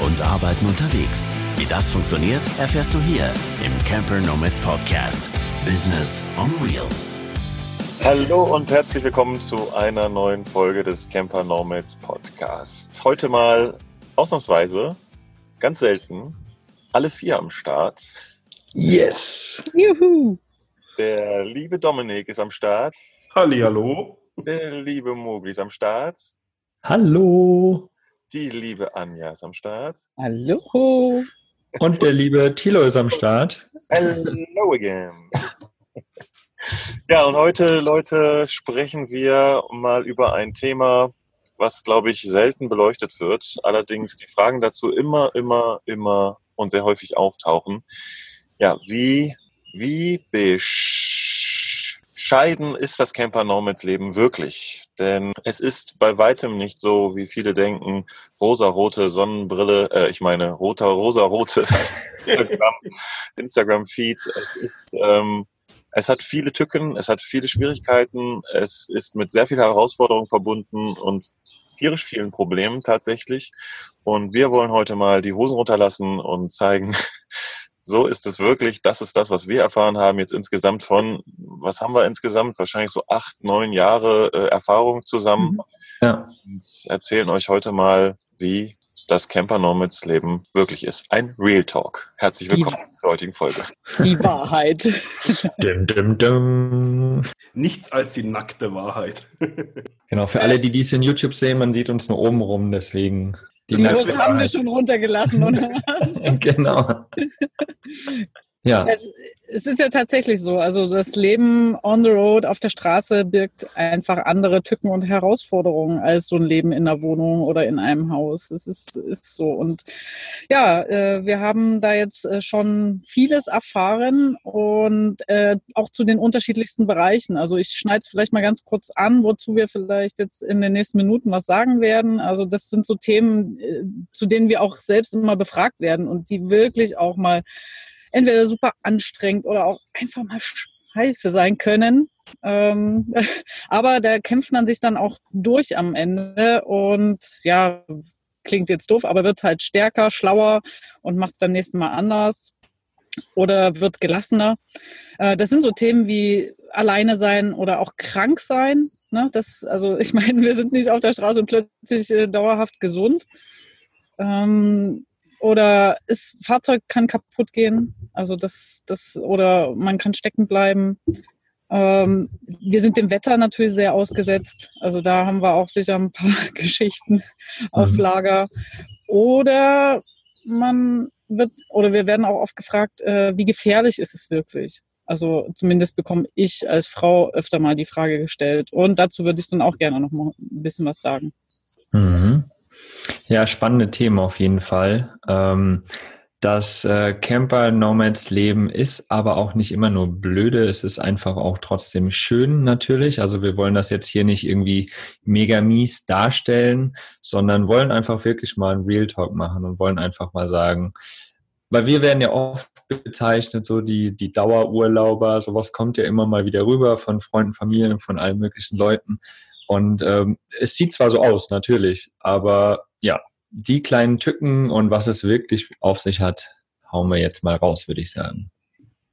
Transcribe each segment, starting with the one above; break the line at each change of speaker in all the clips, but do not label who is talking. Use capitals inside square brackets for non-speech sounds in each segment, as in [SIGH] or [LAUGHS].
und Arbeiten unterwegs. Wie das funktioniert, erfährst du hier im Camper Nomads Podcast. Business on Wheels.
Hallo und herzlich willkommen zu einer neuen Folge des Camper Nomads Podcast. Heute mal ausnahmsweise, ganz selten, alle vier am Start.
Yes.
Juhu.
Der liebe Dominik ist am Start.
Hallihallo.
Der liebe Mogli ist am Start.
Hallo.
Die liebe Anja ist am Start.
Hallo.
Und der liebe Thilo ist am Start.
Hello again. Ja, und heute, Leute, sprechen wir mal über ein Thema, was, glaube ich, selten beleuchtet wird. Allerdings die Fragen dazu immer, immer, immer und sehr häufig auftauchen. Ja, wie, wie bescheiden ist das Camper Nomads Leben wirklich? Denn es ist bei weitem nicht so, wie viele denken, rosarote Sonnenbrille, äh, ich meine, roter, rosarote [LAUGHS] Instagram-Feed. es ist, ähm, es hat viele Tücken, es hat viele Schwierigkeiten, es ist mit sehr vielen Herausforderungen verbunden und tierisch vielen Problemen tatsächlich. Und wir wollen heute mal die Hosen runterlassen und zeigen, so ist es wirklich, das ist das, was wir erfahren haben jetzt insgesamt von, was haben wir insgesamt? Wahrscheinlich so acht, neun Jahre äh, Erfahrung zusammen.
Mhm. Ja.
Und erzählen euch heute mal, wie das Camper Nomads Leben wirklich ist. Ein Real Talk. Herzlich willkommen
Die,
zur heutigen Folge.
Die Wahrheit. [LAUGHS]
Dim, dim, dim.
Nichts als die nackte Wahrheit. [LAUGHS]
Genau, für alle, die dies in YouTube sehen, man sieht uns nur oben rum, deswegen
die, die haben wir schon runtergelassen, oder [LAUGHS] was?
genau. Ja.
Es, es, ist ja tatsächlich so. Also das Leben on the road auf der Straße birgt einfach andere Tücken und Herausforderungen als so ein Leben in einer Wohnung oder in einem Haus. Es ist, ist so. Und ja, äh, wir haben da jetzt äh, schon vieles erfahren und äh, auch zu den unterschiedlichsten Bereichen. Also ich schneide es vielleicht mal ganz kurz an, wozu wir vielleicht jetzt in den nächsten Minuten was sagen werden. Also das sind so Themen, äh, zu denen wir auch selbst immer befragt werden und die wirklich auch mal entweder super anstrengend oder auch einfach mal scheiße sein können. Ähm, [LAUGHS] aber da kämpft man sich dann auch durch am Ende und ja, klingt jetzt doof, aber wird halt stärker, schlauer und macht beim nächsten Mal anders oder wird gelassener. Äh, das sind so Themen wie alleine sein oder auch krank sein. Ne? Das, also [LAUGHS] ich meine, wir sind nicht auf der Straße und plötzlich äh, dauerhaft gesund. Ähm, oder das Fahrzeug kann kaputt gehen, also das, das, oder man kann stecken bleiben. Ähm, wir sind dem Wetter natürlich sehr ausgesetzt. Also da haben wir auch sicher ein paar [LAUGHS] Geschichten auf mhm. Lager. Oder man wird, oder wir werden auch oft gefragt, äh, wie gefährlich ist es wirklich? Also zumindest bekomme ich als Frau öfter mal die Frage gestellt. Und dazu würde ich dann auch gerne noch mal ein bisschen was sagen.
Mhm. Ja, spannende Themen auf jeden Fall. Ähm, das äh, Camper-Nomads-Leben ist aber auch nicht immer nur blöde, es ist einfach auch trotzdem schön natürlich. Also wir wollen das jetzt hier nicht irgendwie mega mies darstellen, sondern wollen einfach wirklich mal einen Real Talk machen und wollen einfach mal sagen, weil wir werden ja oft bezeichnet, so die, die Dauerurlauber, sowas kommt ja immer mal wieder rüber von Freunden, Familien, von allen möglichen Leuten. Und ähm, es sieht zwar so aus, natürlich, aber ja, die kleinen Tücken und was es wirklich auf sich hat, hauen wir jetzt mal raus, würde ich sagen.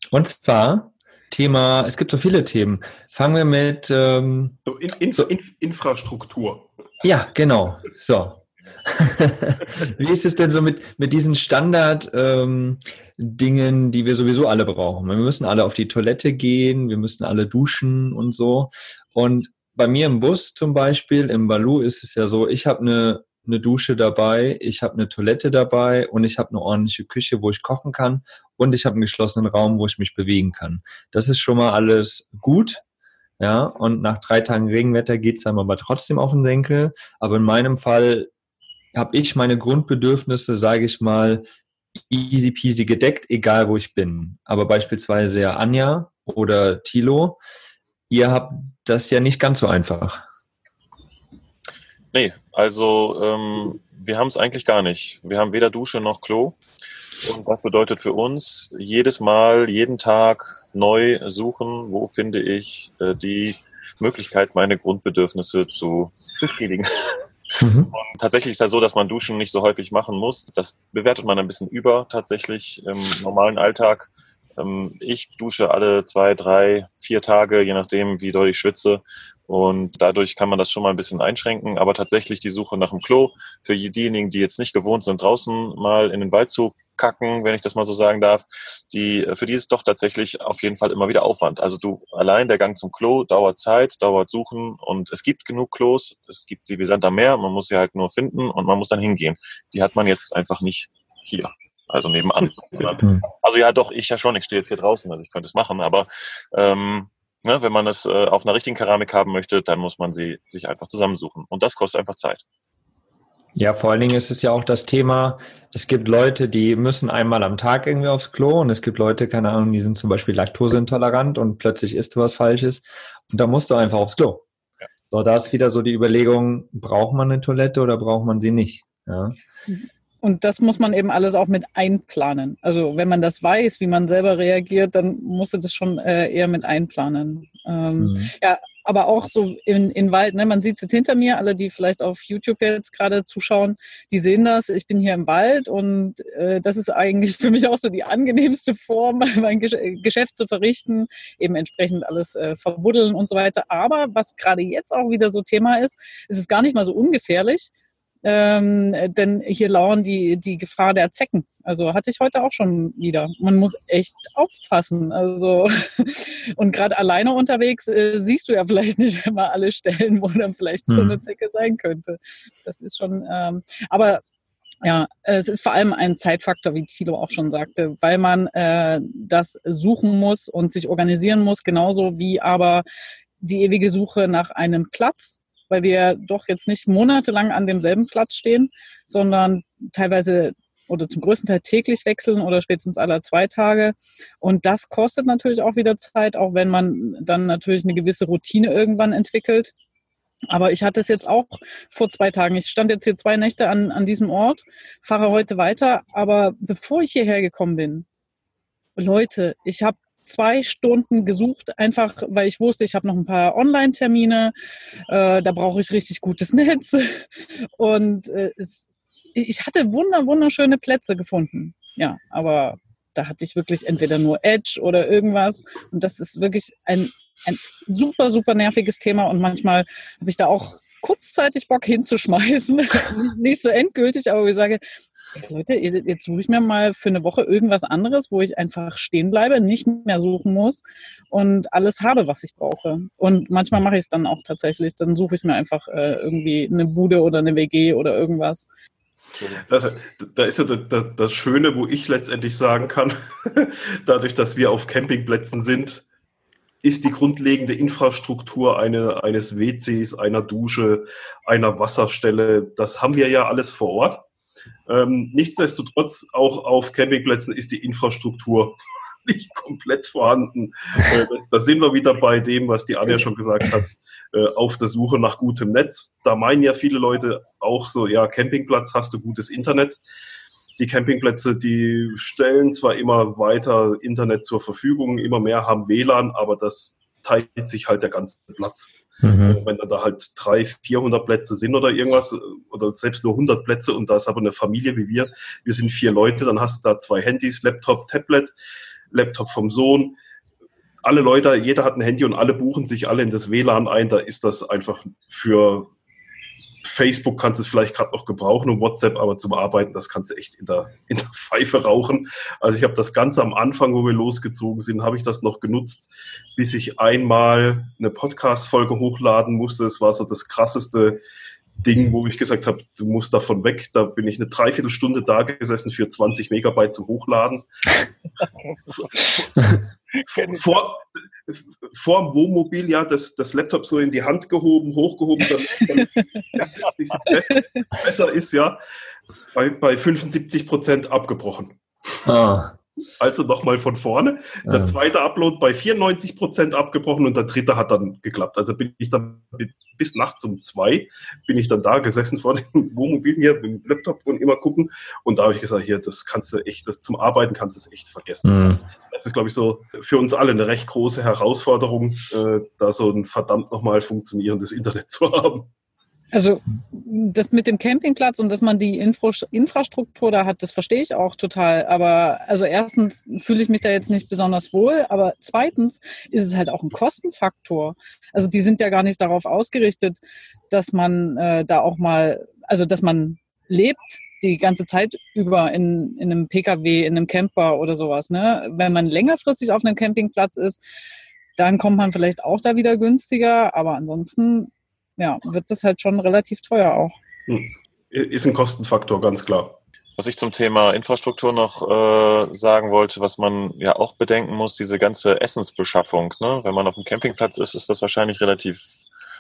Und zwar Thema, es gibt so viele Themen. Fangen wir mit ähm,
so in, in, so, in, Infrastruktur.
Ja, genau. So. [LAUGHS] Wie ist es denn so mit, mit diesen Standard-Dingen, ähm, die wir sowieso alle brauchen? Wir müssen alle auf die Toilette gehen, wir müssen alle duschen und so. Und bei mir im Bus zum Beispiel, im Balu ist es ja so, ich habe eine, eine Dusche dabei, ich habe eine Toilette dabei und ich habe eine ordentliche Küche, wo ich kochen kann und ich habe einen geschlossenen Raum, wo ich mich bewegen kann. Das ist schon mal alles gut. Ja, und nach drei Tagen Regenwetter geht es einem aber trotzdem auf den Senkel. Aber in meinem Fall habe ich meine Grundbedürfnisse, sage ich mal, easy peasy gedeckt, egal wo ich bin. Aber beispielsweise ja Anja oder Tilo, ihr habt das ja nicht ganz so einfach.
Nee, also ähm, wir haben es eigentlich gar nicht. Wir haben weder Dusche noch Klo. Und das bedeutet für uns jedes Mal, jeden Tag neu suchen, wo finde ich äh, die Möglichkeit, meine Grundbedürfnisse zu befriedigen. Mhm. [LAUGHS] Und tatsächlich ist ja so, dass man Duschen nicht so häufig machen muss. Das bewertet man ein bisschen über tatsächlich im normalen Alltag. Ähm, ich dusche alle zwei, drei, vier Tage, je nachdem, wie doll ich schwitze. Und dadurch kann man das schon mal ein bisschen einschränken. Aber tatsächlich die Suche nach dem Klo für diejenigen, die jetzt nicht gewohnt sind, draußen mal in den Wald zu kacken, wenn ich das mal so sagen darf, die, für die ist doch tatsächlich auf jeden Fall immer wieder Aufwand. Also du, allein der Gang zum Klo dauert Zeit, dauert Suchen und es gibt genug Klos. Es gibt sie wie Sand am Meer. Man muss sie halt nur finden und man muss dann hingehen. Die hat man jetzt einfach nicht hier. Also nebenan. [LAUGHS] Also ja, doch, ich ja schon. Ich stehe jetzt hier draußen, also ich könnte es machen. Aber ähm, ne, wenn man es äh, auf einer richtigen Keramik haben möchte, dann muss man sie sich einfach zusammensuchen. Und das kostet einfach Zeit.
Ja, vor allen Dingen ist es ja auch das Thema, es gibt Leute, die müssen einmal am Tag irgendwie aufs Klo und es gibt Leute, keine Ahnung, die sind zum Beispiel laktoseintolerant und plötzlich isst du was Falsches und da musst du einfach aufs Klo. Ja. So, da ist wieder so die Überlegung, braucht man eine Toilette oder braucht man sie nicht? Ja.
Mhm. Und das muss man eben alles auch mit einplanen. Also wenn man das weiß, wie man selber reagiert, dann muss man das schon äh, eher mit einplanen. Ähm, mhm. Ja, aber auch so in, in Wald, ne? man sieht es jetzt hinter mir, alle, die vielleicht auf YouTube jetzt gerade zuschauen, die sehen das. Ich bin hier im Wald und äh, das ist eigentlich für mich auch so die angenehmste Form, [LAUGHS] mein Geschäft zu verrichten, eben entsprechend alles äh, verbuddeln und so weiter. Aber was gerade jetzt auch wieder so Thema ist, ist es gar nicht mal so ungefährlich, ähm, denn hier lauern die, die Gefahr der Zecken. Also hatte ich heute auch schon wieder. Man muss echt aufpassen. Also [LAUGHS] und gerade alleine unterwegs äh, siehst du ja vielleicht nicht immer alle Stellen, wo dann vielleicht mhm. so eine Zecke sein könnte. Das ist schon, ähm, aber ja, es ist vor allem ein Zeitfaktor, wie Thilo auch schon sagte, weil man äh, das suchen muss und sich organisieren muss, genauso wie aber die ewige Suche nach einem Platz weil wir doch jetzt nicht monatelang an demselben Platz stehen, sondern teilweise oder zum größten Teil täglich wechseln oder spätestens alle zwei Tage. Und das kostet natürlich auch wieder Zeit, auch wenn man dann natürlich eine gewisse Routine irgendwann entwickelt. Aber ich hatte es jetzt auch vor zwei Tagen. Ich stand jetzt hier zwei Nächte an, an diesem Ort, fahre heute weiter. Aber bevor ich hierher gekommen bin, Leute, ich habe zwei Stunden gesucht, einfach weil ich wusste, ich habe noch ein paar Online-Termine, äh, da brauche ich richtig gutes [LAUGHS] Netz. Und äh, es, ich hatte wunder, wunderschöne Plätze gefunden. Ja, aber da hatte ich wirklich entweder nur Edge oder irgendwas. Und das ist wirklich ein, ein super, super nerviges Thema. Und manchmal habe ich da auch kurzzeitig Bock hinzuschmeißen. [LAUGHS] Nicht so endgültig, aber ich sage, Leute, jetzt suche ich mir mal für eine Woche irgendwas anderes, wo ich einfach stehen bleibe, nicht mehr suchen muss und alles habe, was ich brauche. Und manchmal mache ich es dann auch tatsächlich. Dann suche ich mir einfach äh, irgendwie eine Bude oder eine WG oder irgendwas.
Das, da ist ja das, das Schöne, wo ich letztendlich sagen kann, [LAUGHS] dadurch, dass wir auf Campingplätzen sind, ist die grundlegende Infrastruktur eine, eines WCs, einer Dusche, einer Wasserstelle, das haben wir ja alles vor Ort. Ähm, nichtsdestotrotz, auch auf Campingplätzen ist die Infrastruktur [LAUGHS] nicht komplett vorhanden. Äh, da sind wir wieder bei dem, was die Anja schon gesagt hat, äh, auf der Suche nach gutem Netz. Da meinen ja viele Leute auch so, ja, Campingplatz hast du gutes Internet. Die Campingplätze, die stellen zwar immer weiter Internet zur Verfügung, immer mehr haben WLAN, aber das teilt sich halt der ganze Platz. Mhm. Wenn dann da halt 300, 400 Plätze sind oder irgendwas, oder selbst nur 100 Plätze und da ist aber eine Familie wie wir, wir sind vier Leute, dann hast du da zwei Handys, Laptop, Tablet, Laptop vom Sohn. Alle Leute, jeder hat ein Handy und alle buchen sich alle in das WLAN ein. Da ist das einfach für Facebook kannst du es vielleicht gerade noch gebrauchen und WhatsApp, aber zum Arbeiten, das kannst du echt in der, [LAUGHS] in der Pfeife rauchen. Also ich habe das Ganze am Anfang, wo wir losgezogen sind, habe ich das noch genutzt, bis ich einmal eine Podcast-Folge hochladen musste. Es war so das krasseste Ding, wo ich gesagt habe, du musst davon weg. Da bin ich eine Dreiviertelstunde da gesessen für 20 Megabyte zum Hochladen. [LAUGHS] vor, vor dem Wohnmobil ja das, das Laptop so in die Hand gehoben, hochgehoben, damit es [LAUGHS] besser, besser ist, ja, bei, bei 75 Prozent abgebrochen. Ah. Also nochmal von vorne. Der zweite Upload bei 94 Prozent abgebrochen und der dritte hat dann geklappt. Also bin ich dann bis nachts um zwei bin ich dann da gesessen vor [LAUGHS] dem Wohnmobil hier mit dem Laptop und immer gucken. Und da habe ich gesagt, hier, das kannst du echt, das zum Arbeiten kannst du es echt vergessen. Mhm. Das ist, glaube ich, so für uns alle eine recht große Herausforderung, äh, da so ein verdammt nochmal funktionierendes Internet [LAUGHS] zu haben.
Also das mit dem Campingplatz und dass man die Infra Infrastruktur da hat, das verstehe ich auch total. Aber also erstens fühle ich mich da jetzt nicht besonders wohl, aber zweitens ist es halt auch ein Kostenfaktor. Also die sind ja gar nicht darauf ausgerichtet, dass man äh, da auch mal, also dass man lebt die ganze Zeit über in, in einem Pkw, in einem Camper oder sowas. Ne? Wenn man längerfristig auf einem Campingplatz ist, dann kommt man vielleicht auch da wieder günstiger, aber ansonsten ja, wird das halt schon relativ teuer auch. Hm.
Ist ein Kostenfaktor, ganz klar.
Was ich zum Thema Infrastruktur noch äh, sagen wollte, was man ja auch bedenken muss, diese ganze Essensbeschaffung. Ne? Wenn man auf dem Campingplatz ist, ist das wahrscheinlich relativ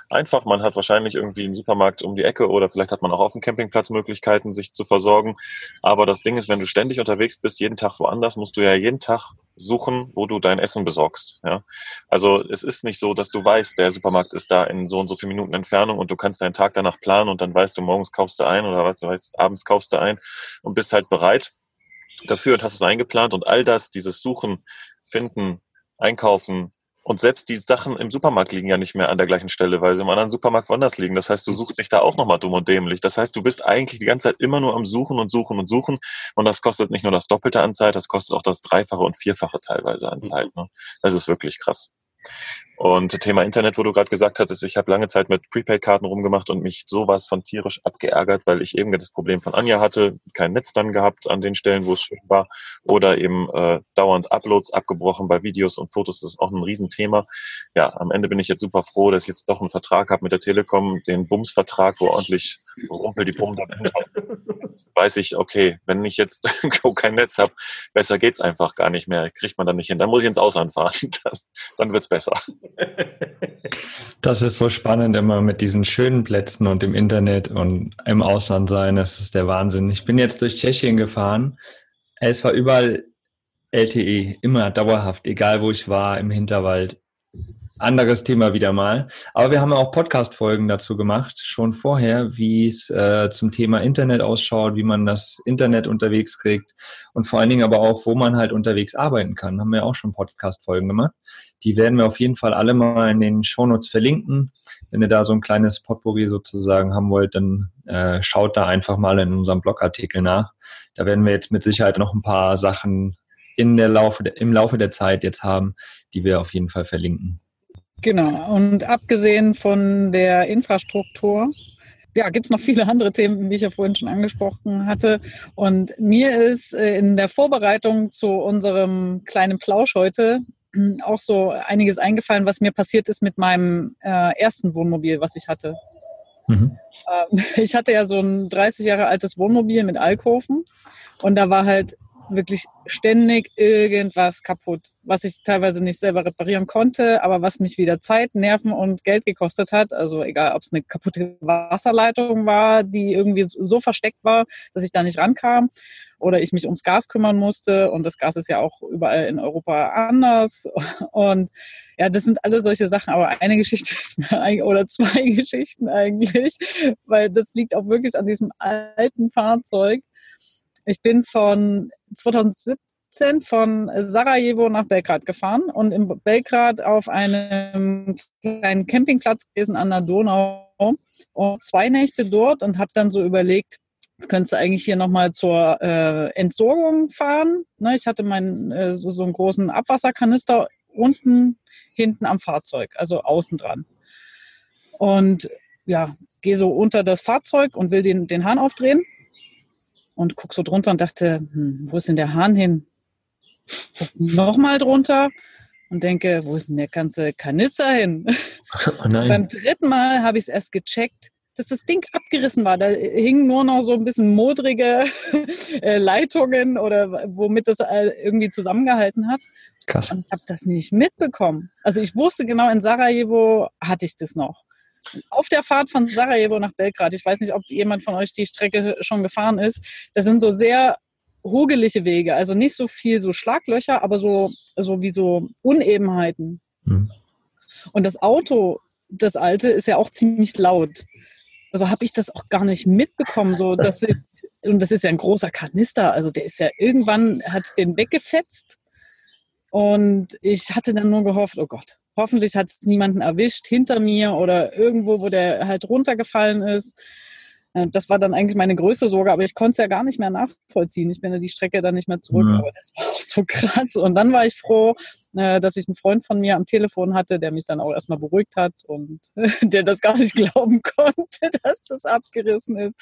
einfach. Man hat wahrscheinlich irgendwie einen Supermarkt um die Ecke oder vielleicht hat man auch auf dem Campingplatz Möglichkeiten, sich zu versorgen. Aber das Ding ist, wenn du ständig unterwegs bist, jeden Tag woanders, musst du ja jeden Tag suchen, wo du dein Essen besorgst. Ja? Also es ist nicht so, dass du weißt, der Supermarkt ist da in so und so vielen Minuten Entfernung und du kannst deinen Tag danach planen und dann weißt du, morgens kaufst du ein oder weißt, abends kaufst du ein und bist halt bereit dafür und hast es eingeplant und all das, dieses Suchen, Finden, Einkaufen, und selbst die Sachen im Supermarkt liegen ja nicht mehr an der gleichen Stelle, weil sie im anderen Supermarkt woanders liegen. Das heißt, du suchst dich da auch nochmal dumm und dämlich. Das heißt, du bist eigentlich die ganze Zeit immer nur am Suchen und Suchen und Suchen. Und das kostet nicht nur das Doppelte an Zeit, das kostet auch das Dreifache und Vierfache teilweise an Zeit. Ne? Das ist wirklich krass. Und Thema Internet, wo du gerade gesagt hattest, ich habe lange Zeit mit Prepaid-Karten rumgemacht und mich sowas von tierisch abgeärgert, weil ich eben das Problem von Anja hatte, kein Netz dann gehabt an den Stellen, wo es schön war, oder eben äh, dauernd Uploads abgebrochen bei Videos und Fotos. Das ist auch ein Riesenthema. Ja, am Ende bin ich jetzt super froh, dass ich jetzt doch einen Vertrag habe mit der Telekom, den Bums-Vertrag, wo ordentlich Rumpel die Pumpe weiß ich, okay, wenn ich jetzt [LAUGHS] kein Netz habe, besser geht's einfach gar nicht mehr. Kriegt man dann nicht hin. Dann muss ich ins Ausland fahren. [LAUGHS] Dann, dann wird's besser.
Das ist so spannend immer mit diesen schönen Plätzen und im Internet und im Ausland sein. Das ist der Wahnsinn. Ich bin jetzt durch Tschechien gefahren. Es war überall LTE, immer dauerhaft, egal wo ich war, im Hinterwald anderes Thema wieder mal. Aber wir haben auch Podcast-Folgen dazu gemacht, schon vorher, wie es äh, zum Thema Internet ausschaut, wie man das Internet unterwegs kriegt und vor allen Dingen aber auch, wo man halt unterwegs arbeiten kann. Haben wir auch schon Podcast-Folgen gemacht. Die werden wir auf jeden Fall alle mal in den Shownotes verlinken. Wenn ihr da so ein kleines Potpourri sozusagen haben wollt, dann äh, schaut da einfach mal in unserem Blogartikel nach. Da werden wir jetzt mit Sicherheit noch ein paar Sachen in der Laufe, im Laufe der Zeit jetzt haben, die wir auf jeden Fall verlinken.
Genau. Und abgesehen von der Infrastruktur, ja, gibt es noch viele andere Themen, wie ich ja vorhin schon angesprochen hatte. Und mir ist äh, in der Vorbereitung zu unserem kleinen Plausch heute auch so einiges eingefallen, was mir passiert ist mit meinem äh, ersten Wohnmobil, was ich hatte. Mhm. Ähm, [LAUGHS] ich hatte ja so ein 30 Jahre altes Wohnmobil mit Alkoven und da war halt wirklich ständig irgendwas kaputt, was ich teilweise nicht selber reparieren konnte, aber was mich wieder Zeit, Nerven und Geld gekostet hat. Also egal, ob es eine kaputte Wasserleitung war, die irgendwie so versteckt war, dass ich da nicht rankam, oder ich mich ums Gas kümmern musste. Und das Gas ist ja auch überall in Europa anders. [LAUGHS] Und ja, das sind alle solche Sachen. Aber eine Geschichte ist mir eigentlich, oder zwei [LAUGHS] Geschichten eigentlich, weil das liegt auch wirklich an diesem alten Fahrzeug. Ich bin von 2017 von Sarajevo nach Belgrad gefahren und in Belgrad auf einem kleinen Campingplatz gewesen an der Donau und zwei Nächte dort und habe dann so überlegt, Jetzt könntest du eigentlich hier nochmal zur äh, Entsorgung fahren. Ne, ich hatte meinen äh, so, so einen großen Abwasserkanister unten hinten am Fahrzeug, also außen dran. Und ja, gehe so unter das Fahrzeug und will den, den Hahn aufdrehen und guck so drunter und dachte, hm, wo ist denn der Hahn hin? Nochmal drunter und denke, wo ist denn der ganze Kanister hin? [LAUGHS] Oh beim dritten Mal habe ich es erst gecheckt, dass das Ding abgerissen war. Da hingen nur noch so ein bisschen modrige [LAUGHS] äh, Leitungen oder womit das irgendwie zusammengehalten hat. Krass. Und ich habe das nicht mitbekommen. Also ich wusste genau, in Sarajevo hatte ich das noch auf der Fahrt von Sarajevo nach Belgrad, ich weiß nicht, ob jemand von euch die Strecke schon gefahren ist, das sind so sehr hugelige Wege, also nicht so viel so Schlaglöcher, aber so, so wie so Unebenheiten. Mhm. Und das Auto, das alte, ist ja auch ziemlich laut. Also habe ich das auch gar nicht mitbekommen, so dass [LAUGHS] ich, und das ist ja ein großer Kanister, also der ist ja irgendwann hat den weggefetzt und ich hatte dann nur gehofft, oh Gott, hoffentlich hat es niemanden erwischt hinter mir oder irgendwo, wo der halt runtergefallen ist. Äh, das war dann eigentlich meine größte Sorge, aber ich konnte es ja gar nicht mehr nachvollziehen. Ich bin ja die Strecke dann nicht mehr zurück, ja. aber das war auch so krass. Und dann war ich froh, äh, dass ich einen Freund von mir am Telefon hatte, der mich dann auch erstmal beruhigt hat und [LAUGHS] der das gar nicht glauben konnte, [LAUGHS] dass das abgerissen ist.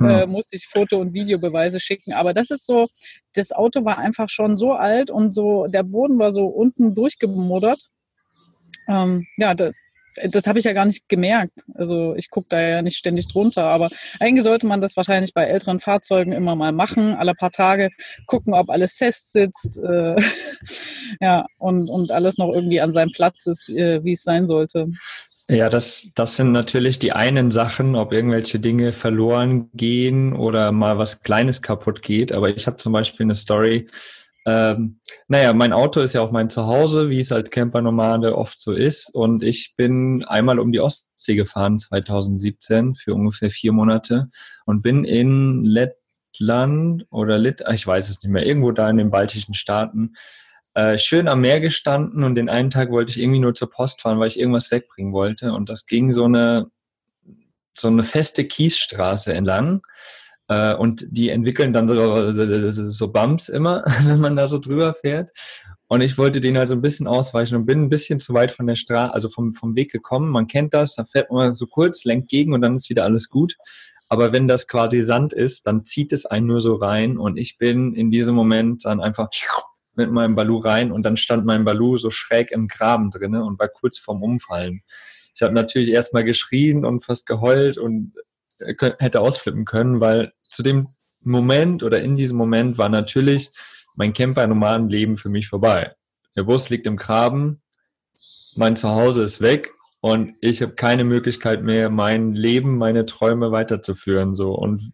Ja. Äh, musste ich Foto- und Videobeweise schicken. Aber das ist so, das Auto war einfach schon so alt und so, der Boden war so unten durchgemuddert. Ähm, ja, da, das habe ich ja gar nicht gemerkt. Also ich gucke da ja nicht ständig drunter. Aber eigentlich sollte man das wahrscheinlich bei älteren Fahrzeugen immer mal machen, alle paar Tage gucken, ob alles fest sitzt, äh, [LAUGHS] ja, und, und alles noch irgendwie an seinem Platz ist, äh, wie es sein sollte.
Ja, das, das sind natürlich die einen Sachen, ob irgendwelche Dinge verloren gehen oder mal was Kleines kaputt geht. Aber ich habe zum Beispiel eine Story, ähm, naja, mein Auto ist ja auch mein Zuhause, wie es als Campernomade oft so ist. Und ich bin einmal um die Ostsee gefahren 2017 für ungefähr vier Monate und bin in Lettland oder Lit, ich weiß es nicht mehr, irgendwo da in den baltischen Staaten äh, schön am Meer gestanden und den einen Tag wollte ich irgendwie nur zur Post fahren, weil ich irgendwas wegbringen wollte. Und das ging so eine, so eine feste Kiesstraße entlang. Äh, und die entwickeln dann so, so, so Bumps immer, [LAUGHS] wenn man da so drüber fährt. Und ich wollte den also ein bisschen ausweichen und bin ein bisschen zu weit von der Straße, also vom, vom Weg gekommen. Man kennt das, da fährt man so kurz, lenkt gegen und dann ist wieder alles gut. Aber wenn das quasi Sand ist, dann zieht es einen nur so rein und ich bin in diesem Moment dann einfach mit meinem Balu rein und dann stand mein Balu so schräg im Graben drinne und war kurz vorm Umfallen. Ich habe natürlich erstmal geschrien und fast geheult und hätte ausflippen können, weil zu dem Moment oder in diesem Moment war natürlich mein Camper-Nomadenleben für mich vorbei. Der Bus liegt im Graben, mein Zuhause ist weg und ich habe keine Möglichkeit mehr, mein Leben, meine Träume weiterzuführen. So und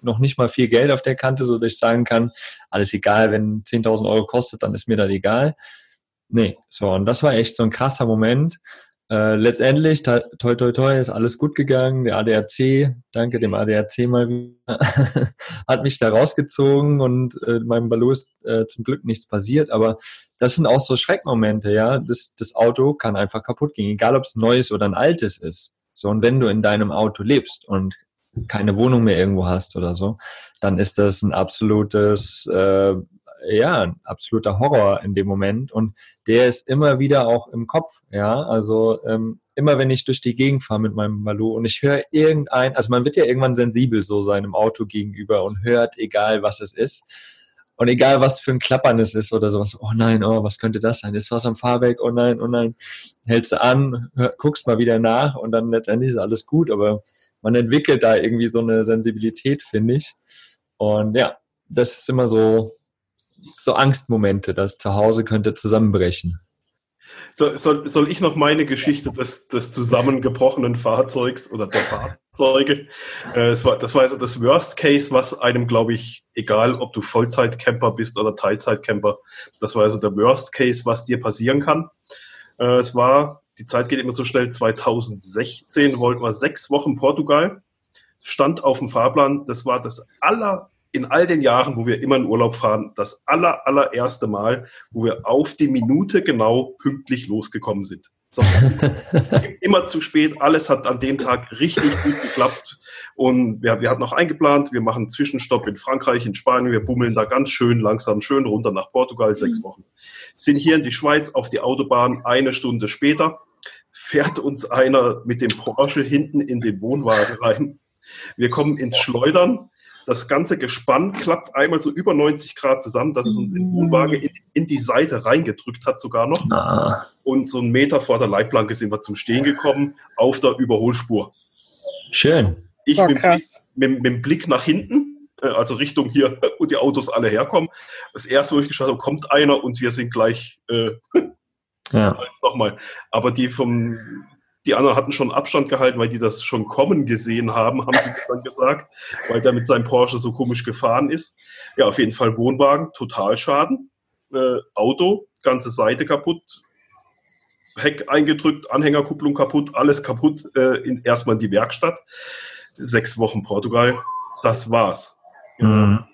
noch nicht mal viel Geld auf der Kante, so dass ich sagen kann, alles egal, wenn 10.000 Euro kostet, dann ist mir das egal. Nee, so und das war echt so ein krasser Moment. Äh, letztendlich, toi, toi, toi, ist alles gut gegangen. Der ADAC, danke dem ADAC mal wieder, [LAUGHS] hat mich da rausgezogen und äh, meinem Balou ist äh, zum Glück nichts passiert. Aber das sind auch so Schreckmomente, ja. Das, das Auto kann einfach kaputt gehen, egal ob es neues oder ein altes ist. So, und wenn du in deinem Auto lebst und keine Wohnung mehr irgendwo hast oder so, dann ist das ein absolutes äh, ja, ein absoluter Horror in dem Moment. Und der ist immer wieder auch im Kopf, ja. Also ähm, immer wenn ich durch die Gegend fahre mit meinem Malu und ich höre irgendein, also man wird ja irgendwann sensibel so seinem Auto gegenüber und hört, egal was es ist. Und egal, was für ein Klappern es ist oder sowas, oh nein, oh, was könnte das sein? Ist was am Fahrwerk? Oh nein, oh nein. Hältst du an, hör, guckst mal wieder nach und dann letztendlich ist alles gut, aber man entwickelt da irgendwie so eine Sensibilität, finde ich. Und ja, das ist immer so, so Angstmomente, das Zuhause könnte zusammenbrechen.
So, soll, soll ich noch meine Geschichte des, des zusammengebrochenen Fahrzeugs oder der Fahrzeuge? Äh, das, war, das war also das Worst Case, was einem, glaube ich, egal ob du Vollzeitcamper bist oder Teilzeitcamper, das war also der Worst Case, was dir passieren kann. Äh, es war, die Zeit geht immer so schnell, 2016 wollten wir sechs Wochen Portugal, stand auf dem Fahrplan. Das war das aller in all den Jahren, wo wir immer in Urlaub fahren, das aller, allererste Mal, wo wir auf die Minute genau pünktlich losgekommen sind. [LAUGHS] immer zu spät, alles hat an dem Tag richtig gut geklappt und wir, wir hatten noch eingeplant, wir machen einen Zwischenstopp in Frankreich, in Spanien, wir bummeln da ganz schön langsam, schön runter nach Portugal, sechs mhm. Wochen. Sind hier in die Schweiz auf die Autobahn, eine Stunde später fährt uns einer mit dem Porsche hinten in den Wohnwagen rein. Wir kommen ins Schleudern, das ganze Gespann klappt einmal so über 90 Grad zusammen, dass es uns den Wohnwagen in, in, die Seite reingedrückt hat sogar noch. Ah. Und so einen Meter vor der Leitplanke sind wir zum Stehen gekommen, auf der Überholspur.
Schön.
Ich oh, mit, mit, mit, dem Blick nach hinten, äh, also Richtung hier, [LAUGHS] wo die Autos alle herkommen. Das erste, wo ich geschaut habe, kommt einer und wir sind gleich äh, ja. [LAUGHS] nochmal. Aber die vom die anderen hatten schon Abstand gehalten, weil die das schon kommen gesehen haben, haben sie dann gesagt, weil der mit seinem Porsche so komisch gefahren ist. Ja, auf jeden Fall Wohnwagen, Totalschaden. Äh, Auto, ganze Seite kaputt, Heck eingedrückt, Anhängerkupplung kaputt, alles kaputt, äh, in, erstmal in die Werkstatt. Sechs Wochen Portugal, das war's.
Mhm.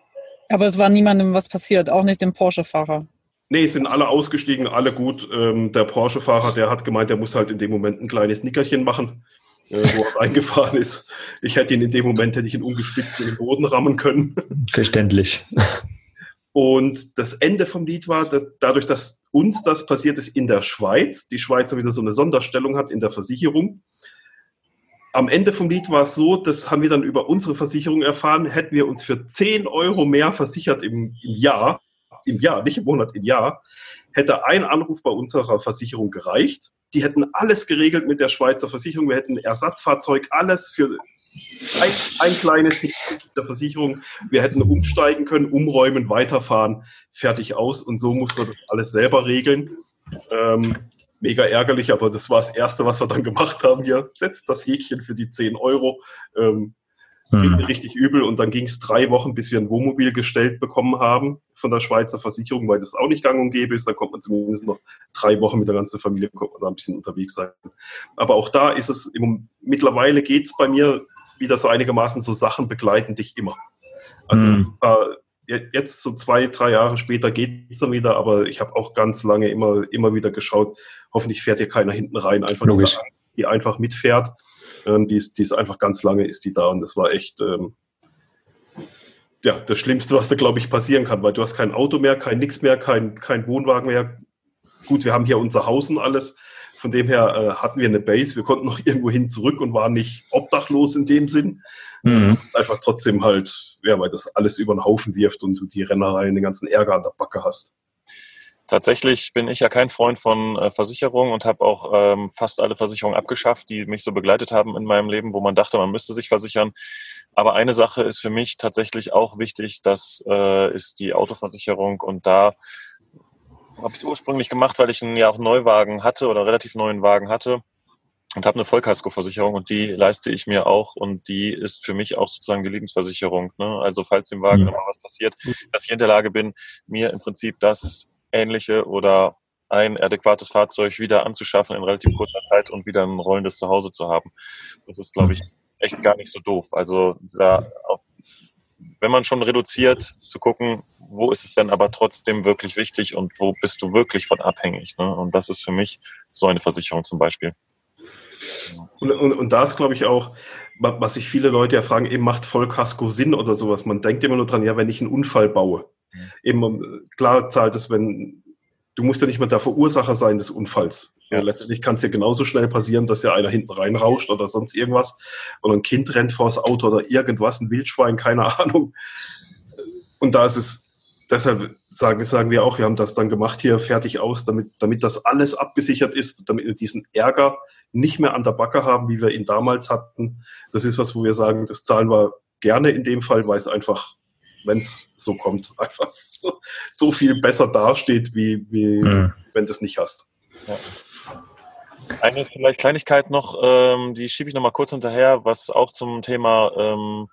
Aber es war niemandem was passiert, auch nicht dem Porsche-Fahrer.
Nee, sind alle ausgestiegen, alle gut. Ähm, der Porsche-Fahrer, der hat gemeint, der muss halt in dem Moment ein kleines Nickerchen machen, äh, wo er [LAUGHS] reingefahren ist. Ich hätte ihn in dem Moment, hätte ich ihn ungespitzt in den Boden rammen können.
Verständlich.
Und das Ende vom Lied war, dass dadurch, dass uns das passiert ist in der Schweiz, die Schweiz wieder so eine Sonderstellung hat in der Versicherung. Am Ende vom Lied war es so, das haben wir dann über unsere Versicherung erfahren, hätten wir uns für 10 Euro mehr versichert im Jahr, im Jahr, nicht im Monat, im Jahr, hätte ein Anruf bei unserer Versicherung gereicht. Die hätten alles geregelt mit der Schweizer Versicherung. Wir hätten Ersatzfahrzeug, alles für ein, ein kleines der Versicherung. Wir hätten umsteigen können, umräumen, weiterfahren, fertig aus. Und so musste das alles selber regeln. Ähm, mega ärgerlich, aber das war das Erste, was wir dann gemacht haben. Hier setzt das Häkchen für die 10 Euro. Ähm, hm. Richtig übel. Und dann ging es drei Wochen, bis wir ein Wohnmobil gestellt bekommen haben von der Schweizer Versicherung, weil das auch nicht gang und gäbe ist. Dann kommt man zumindest noch drei Wochen mit der ganzen Familie da ein bisschen unterwegs sein. Aber auch da ist es, im, mittlerweile geht es bei mir wieder so einigermaßen so Sachen begleiten dich immer. Also hm. äh, jetzt so zwei, drei Jahre später geht es dann wieder, aber ich habe auch ganz lange immer, immer wieder geschaut, hoffentlich fährt hier keiner hinten rein, einfach
Logisch.
die einfach mitfährt ähm, die, ist, die ist einfach ganz lange, ist die da und das war echt ähm, ja, das Schlimmste, was da, glaube ich, passieren kann, weil du hast kein Auto mehr, kein Nix mehr, kein, kein Wohnwagen mehr. Gut, wir haben hier unser Haus und alles. Von dem her äh, hatten wir eine Base. Wir konnten noch [LAUGHS] irgendwo hin zurück und waren nicht obdachlos in dem Sinn. Mhm. Einfach trotzdem halt, ja, weil das alles über den Haufen wirft und du die Rennereien, den ganzen Ärger an der Backe hast.
Tatsächlich bin ich ja kein Freund von äh, Versicherungen und habe auch ähm, fast alle Versicherungen abgeschafft, die mich so begleitet haben in meinem Leben, wo man dachte, man müsste sich versichern. Aber eine Sache ist für mich tatsächlich auch wichtig, das äh, ist die Autoversicherung und da habe ich es ursprünglich gemacht, weil ich einen ja auch Neuwagen hatte oder relativ neuen Wagen hatte und habe eine Vollkaskoversicherung und die leiste ich mir auch und die ist für mich auch sozusagen die Lebensversicherung. Ne? Also falls dem Wagen mhm. nochmal was passiert, dass ich in der Lage bin, mir im Prinzip das ähnliche oder ein adäquates Fahrzeug wieder anzuschaffen in relativ kurzer Zeit und wieder ein rollendes Zuhause zu haben. Das ist, glaube ich, echt gar nicht so doof. Also da, wenn man schon reduziert, zu gucken, wo ist es denn aber trotzdem wirklich wichtig und wo bist du wirklich von abhängig. Ne? Und das ist für mich so eine Versicherung zum Beispiel.
Und, und, und da ist, glaube ich, auch, was sich viele Leute ja fragen, eben macht Vollkasko Sinn oder sowas. Man denkt immer nur dran, ja, wenn ich einen Unfall baue. Eben klar zahlt es, wenn du musst ja nicht mehr der Verursacher sein des Unfalls. Ja. Letztendlich kann es ja genauso schnell passieren, dass ja einer hinten reinrauscht oder sonst irgendwas und ein Kind rennt vors Auto oder irgendwas, ein Wildschwein, keine [LAUGHS] Ahnung. Und da ist es, deshalb sagen, sagen wir auch, wir haben das dann gemacht hier fertig aus, damit, damit das alles abgesichert ist, damit wir diesen Ärger nicht mehr an der Backe haben, wie wir ihn damals hatten. Das ist was, wo wir sagen, das zahlen wir gerne in dem Fall, weil es einfach wenn es so kommt, [LAUGHS] einfach so, so, viel besser dasteht, wie, wie mhm. wenn du es nicht hast. Ja.
Eine vielleicht Kleinigkeit noch, ähm, die schiebe ich noch mal kurz hinterher, was auch zum Thema ähm,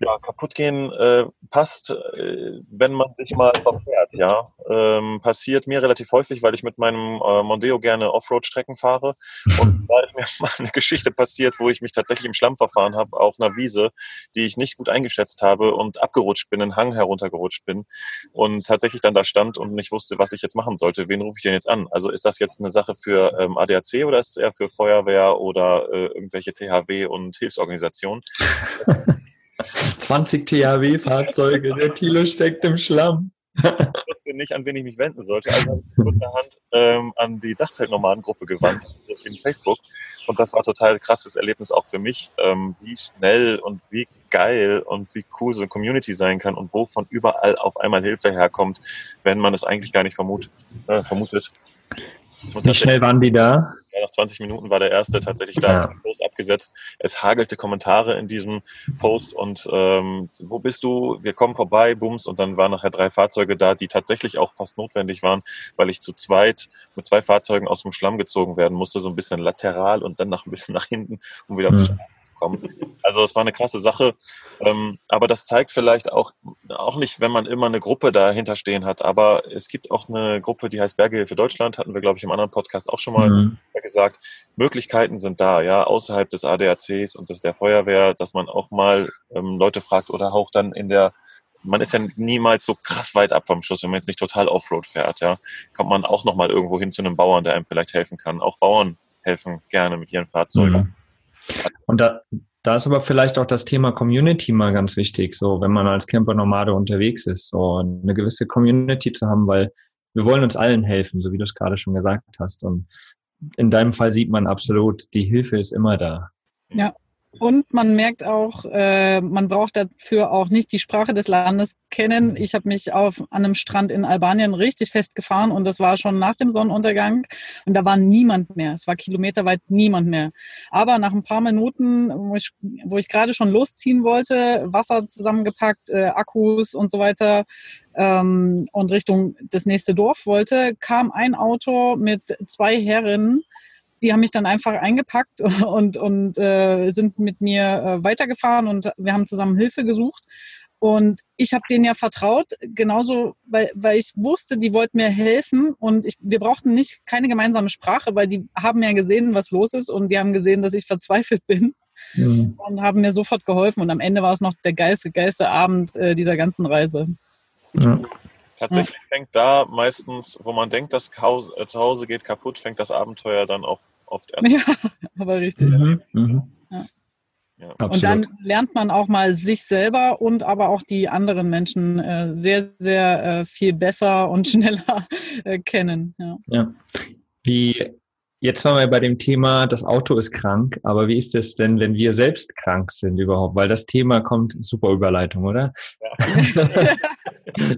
ja, kaputt gehen äh, passt, äh, wenn man sich mal verfährt, ja. Ähm, passiert mir relativ häufig, weil ich mit meinem äh, Mondeo gerne Offroad-Strecken fahre. Und [LAUGHS] da ist mir [LAUGHS] mal eine Geschichte passiert, wo ich mich tatsächlich im Schlamm verfahren habe auf einer Wiese, die ich nicht gut eingeschätzt habe und abgerutscht bin, einen Hang heruntergerutscht bin und tatsächlich dann da stand und nicht wusste, was ich jetzt machen sollte. Wen rufe ich denn jetzt an? Also ist das jetzt eine Sache für ähm, ADAC oder ist es eher für Feuerwehr oder äh, irgendwelche THW und Hilfsorganisationen? [LAUGHS]
20 THW-Fahrzeuge, der Tilo steckt im Schlamm.
Ich wusste nicht, an wen ich mich wenden sollte. Also habe ich kurzerhand ähm, an die Dachzeltnomadengruppe gewandt, also in Facebook. Und das war total krasses Erlebnis auch für mich, ähm, wie schnell und wie geil und wie cool so eine Community sein kann und wo von überall auf einmal Hilfe herkommt, wenn man es eigentlich gar nicht vermutet. Äh, vermutet.
Wie schnell waren die da?
Ja, nach 20 Minuten war der erste tatsächlich da, ja. Post abgesetzt. Es hagelte Kommentare in diesem Post und ähm, wo bist du? Wir kommen vorbei, bums. Und dann waren nachher drei Fahrzeuge da, die tatsächlich auch fast notwendig waren, weil ich zu zweit mit zwei Fahrzeugen aus dem Schlamm gezogen werden musste, so ein bisschen lateral und dann noch ein bisschen nach hinten, um wieder mhm kommen. Also es war eine klasse Sache. Ähm, aber das zeigt vielleicht auch, auch nicht, wenn man immer eine Gruppe dahinter stehen hat, aber es gibt auch eine Gruppe, die heißt Berghilfe Deutschland, hatten wir, glaube ich, im anderen Podcast auch schon mal mhm. gesagt. Möglichkeiten sind da, ja, außerhalb des ADACs und des, der Feuerwehr, dass man auch mal ähm, Leute fragt oder auch dann in der man ist ja niemals so krass weit ab vom Schuss, wenn man jetzt nicht total Offroad fährt, ja. Kommt man auch nochmal irgendwo hin zu einem Bauern, der einem vielleicht helfen kann. Auch Bauern helfen gerne mit ihren Fahrzeugen. Mhm.
Und da, da ist aber vielleicht auch das Thema Community mal ganz wichtig, so wenn man als Camper-Nomade unterwegs ist, so eine gewisse Community zu haben, weil wir wollen uns allen helfen, so wie du es gerade schon gesagt hast. Und in deinem Fall sieht man absolut, die Hilfe ist immer da.
Ja, und man merkt auch, äh, man braucht dafür auch nicht die Sprache des Landes kennen. Ich habe mich auf einem Strand in Albanien richtig festgefahren und das war schon nach dem Sonnenuntergang und da war niemand mehr. Es war kilometerweit niemand mehr. Aber nach ein paar Minuten, wo ich, wo ich gerade schon losziehen wollte, Wasser zusammengepackt, äh, Akkus und so weiter ähm, und Richtung das nächste Dorf wollte, kam ein Auto mit zwei Herren die haben mich dann einfach eingepackt [LAUGHS] und, und äh, sind mit mir äh, weitergefahren und wir haben zusammen Hilfe gesucht. Und ich habe denen ja vertraut, genauso, weil, weil ich wusste, die wollten mir helfen und ich, wir brauchten nicht keine gemeinsame Sprache, weil die haben ja gesehen, was los ist und die haben gesehen, dass ich verzweifelt [LAUGHS] bin mhm. und haben mir sofort geholfen. Und am Ende war es noch der geilste, geilste Abend äh, dieser ganzen Reise.
Ja. Tatsächlich fängt da meistens, wo man denkt, das Haus, äh, zu Hause geht kaputt, fängt das Abenteuer dann auch oft [LAUGHS] erst.
Ja, aber richtig. Mhm. Mhm. Ja. Ja. Und dann lernt man auch mal sich selber und aber auch die anderen Menschen äh, sehr, sehr äh, viel besser und [LAUGHS] schneller äh, kennen. Ja.
ja. Wie Jetzt waren wir bei dem Thema, das Auto ist krank, aber wie ist es denn, wenn wir selbst krank sind überhaupt? Weil das Thema kommt, super Überleitung, oder? Ja. [LAUGHS]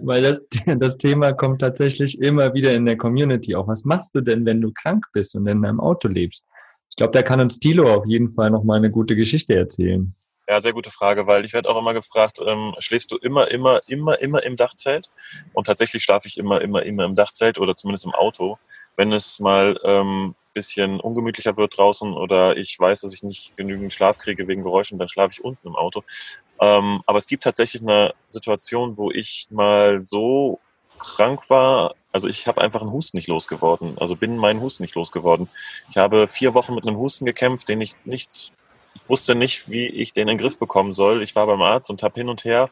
Weil das, das Thema kommt tatsächlich immer wieder in der Community auch. Was machst du denn, wenn du krank bist und in deinem Auto lebst? Ich glaube, da kann uns Tilo auf jeden Fall nochmal eine gute Geschichte erzählen.
Ja, sehr gute Frage, weil ich werde auch immer gefragt, ähm, schläfst du immer, immer, immer, immer im Dachzelt? Und tatsächlich schlafe ich immer, immer, immer im Dachzelt oder zumindest im Auto. Wenn es mal ähm, bisschen ungemütlicher wird draußen oder ich weiß, dass ich nicht genügend Schlaf kriege wegen Geräuschen, dann schlafe ich unten im Auto. Ähm, aber es gibt tatsächlich eine Situation, wo ich mal so krank war, also ich habe einfach einen Husten nicht losgeworden, also bin meinen Husten nicht losgeworden. Ich habe vier Wochen mit einem Husten gekämpft, den ich nicht, ich wusste nicht, wie ich den in den Griff bekommen soll. Ich war beim Arzt und habe hin und her,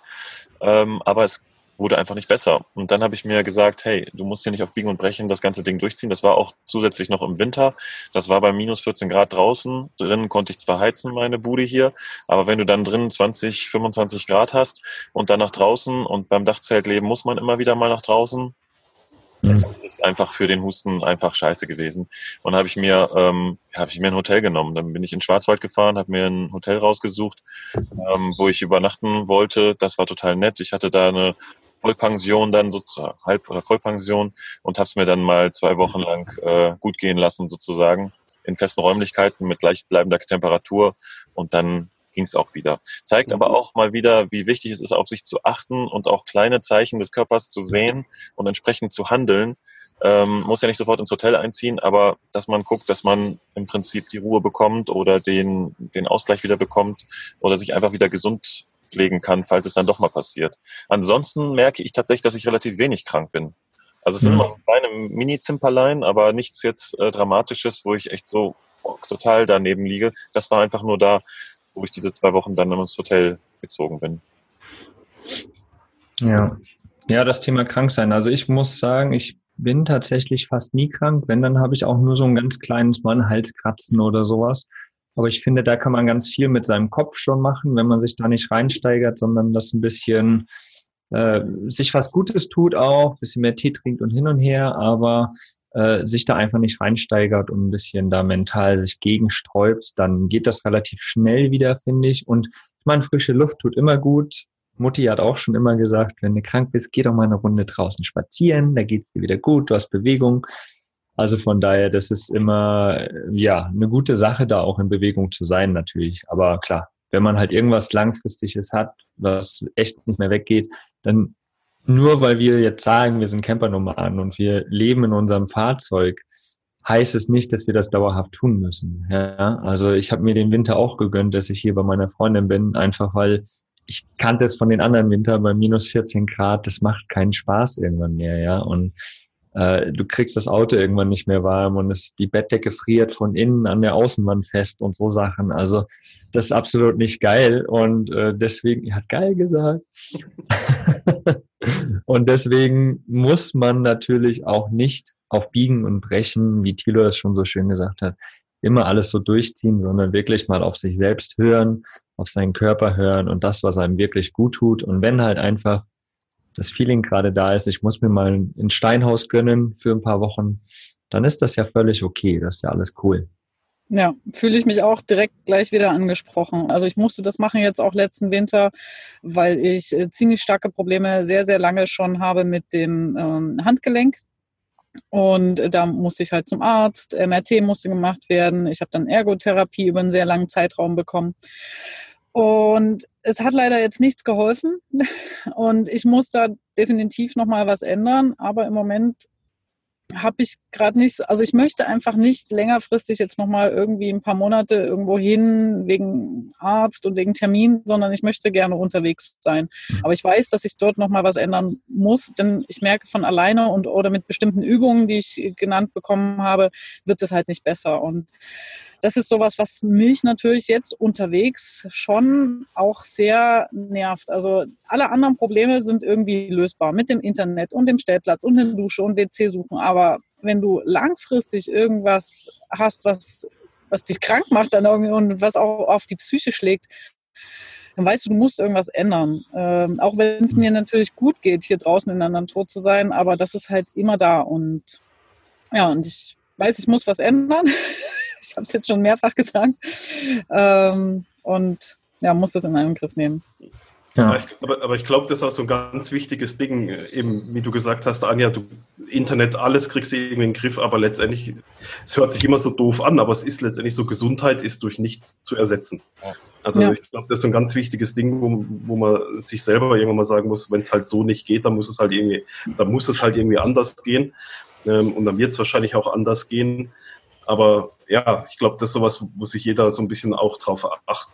ähm, aber es wurde einfach nicht besser. Und dann habe ich mir gesagt, hey, du musst hier nicht auf Biegen und Brechen das ganze Ding durchziehen. Das war auch zusätzlich noch im Winter. Das war bei minus 14 Grad draußen. Drinnen konnte ich zwar heizen, meine Bude hier, aber wenn du dann drinnen 20, 25 Grad hast und dann nach draußen und beim Dachzelt leben muss man immer wieder mal nach draußen, das ist einfach für den Husten einfach scheiße gewesen. Und dann habe ich mir, ähm, habe ich mir ein Hotel genommen. Dann bin ich in Schwarzwald gefahren, habe mir ein Hotel rausgesucht, ähm, wo ich übernachten wollte. Das war total nett. Ich hatte da eine Vollpension dann sozusagen, Halb- oder Vollpension und habe es mir dann mal zwei Wochen lang äh, gut gehen lassen sozusagen in festen Räumlichkeiten mit gleichbleibender Temperatur und dann ging es auch wieder. Zeigt aber auch mal wieder, wie wichtig es ist, auf sich zu achten und auch kleine Zeichen des Körpers zu sehen und entsprechend zu handeln. Ähm, muss ja nicht sofort ins Hotel einziehen, aber dass man guckt, dass man im Prinzip die Ruhe bekommt oder den, den Ausgleich wieder bekommt oder sich einfach wieder gesund pflegen kann, falls es dann doch mal passiert. Ansonsten merke ich tatsächlich, dass ich relativ wenig krank bin. Also es sind mhm. immer kleine Mini-Zimperlein, aber nichts jetzt äh, Dramatisches, wo ich echt so oh, total daneben liege. Das war einfach nur da, wo ich diese zwei Wochen dann ins Hotel gezogen bin.
Ja. Ja, das Thema Kranksein. Also ich muss sagen, ich bin tatsächlich fast nie krank. Wenn, dann habe ich auch nur so ein ganz kleines Mal Halskratzen oder sowas. Aber ich finde, da kann man ganz viel mit seinem Kopf schon machen, wenn man sich da nicht reinsteigert, sondern das ein bisschen äh, sich was Gutes tut auch, bisschen mehr Tee trinkt und hin und her, aber äh, sich da einfach nicht reinsteigert und ein bisschen da mental sich gegensträubt, dann geht das relativ schnell wieder, finde ich. Und ich meine, frische Luft tut immer gut. Mutti hat auch schon immer gesagt, wenn du krank bist, geh doch mal eine Runde draußen spazieren, da geht's dir wieder gut, du hast Bewegung. Also von daher, das ist immer, ja, eine gute Sache, da auch in Bewegung zu sein, natürlich. Aber klar, wenn man halt irgendwas Langfristiges hat, was echt nicht mehr weggeht, dann nur weil wir jetzt sagen, wir sind Campernomaden und wir leben in unserem Fahrzeug, heißt es nicht, dass wir das dauerhaft tun müssen. Ja, also ich habe mir den Winter auch gegönnt, dass ich hier bei meiner Freundin bin, einfach weil ich kannte es von den anderen Winter bei minus 14 Grad, das macht keinen Spaß irgendwann mehr, ja. Und Äh, du kriegst das Auto irgendwann nicht mehr warm und es, die Bettdecke friert von innen an der Außenwand fest und so Sachen. Also das ist absolut nicht geil und äh, deswegen, er hat geil gesagt. [LAUGHS] und deswegen muss man natürlich auch nicht auf Biegen und Brechen, wie Thilo das schon so schön gesagt hat, immer alles so durchziehen, sondern wirklich mal auf sich selbst hören, auf seinen Körper hören und das, was einem wirklich gut tut. Und wenn halt einfach das Feeling gerade da ist, ich muss mir mal ein Steinhaus gönnen für ein paar Wochen, dann ist das ja völlig okay. Das ist ja alles cool.
Ja, fühle ich mich auch direkt gleich wieder angesprochen. Also ich musste das machen jetzt auch letzten Winter, weil ich äh, ziemlich starke Probleme sehr, sehr lange schon habe mit dem ähm, Handgelenk. Und da musste ich halt zum Arzt, MRT musste gemacht werden. Ich habe dann Ergotherapie über einen sehr langen Zeitraum bekommen. Und es hat leider jetzt nichts geholfen. [LAUGHS] Und ich muss da definitiv nochmal was ändern. Aber im Moment habe ich gerade nicht, also ich möchte einfach nicht längerfristig jetzt nochmal irgendwie ein paar Monate irgendwo hin wegen Arzt und wegen Termin, sondern ich möchte gerne unterwegs sein. Aber ich weiß, dass ich dort nochmal was ändern muss, denn ich merke von alleine und oder mit bestimmten Übungen, die ich genannt bekommen habe, wird es halt nicht besser. Und das ist sowas, was mich natürlich jetzt unterwegs schon auch sehr nervt. Also alle anderen Probleme sind irgendwie lösbar mit dem Internet und dem Stellplatz und dem Dusche und WC suchen. Aber wenn du langfristig irgendwas hast, was, was dich krank macht dann irgendwie und was auch auf die Psyche schlägt, dann weißt du, du musst irgendwas ändern. Ähm, auch wenn es mir natürlich gut geht, hier draußen in der Natur zu sein, aber das ist halt immer da. Und ja, und ich weiß, ich muss was ändern. [LAUGHS] Ich habe es jetzt schon mehrfach [LAUGHS] gesagt. Ähm, und ja, muss das in einen Griff nehmen.
Ja. Ich, aber, aber, ich glaube, das ist auch so ein ganz wichtiges Ding, eben wie du gesagt hast, Anja, du Internet, alles kriegst du irgendwie in den Griff, aber letztendlich, es hört sich immer so doof an, aber es ist letztendlich so, Gesundheit ist durch nichts zu ersetzen. Also ja. ich glaube, das ist so ein ganz wichtiges Ding, wo, wo man sich selber irgendwann mal sagen muss, wenn es halt so nicht geht, dann muss es halt irgendwie, dann muss es halt irgendwie anders gehen. Ähm, und dann wird es wahrscheinlich auch anders gehen. Aber ja, ich glaube, das ist sowas, wo sich jeder so ein bisschen auch drauf acht,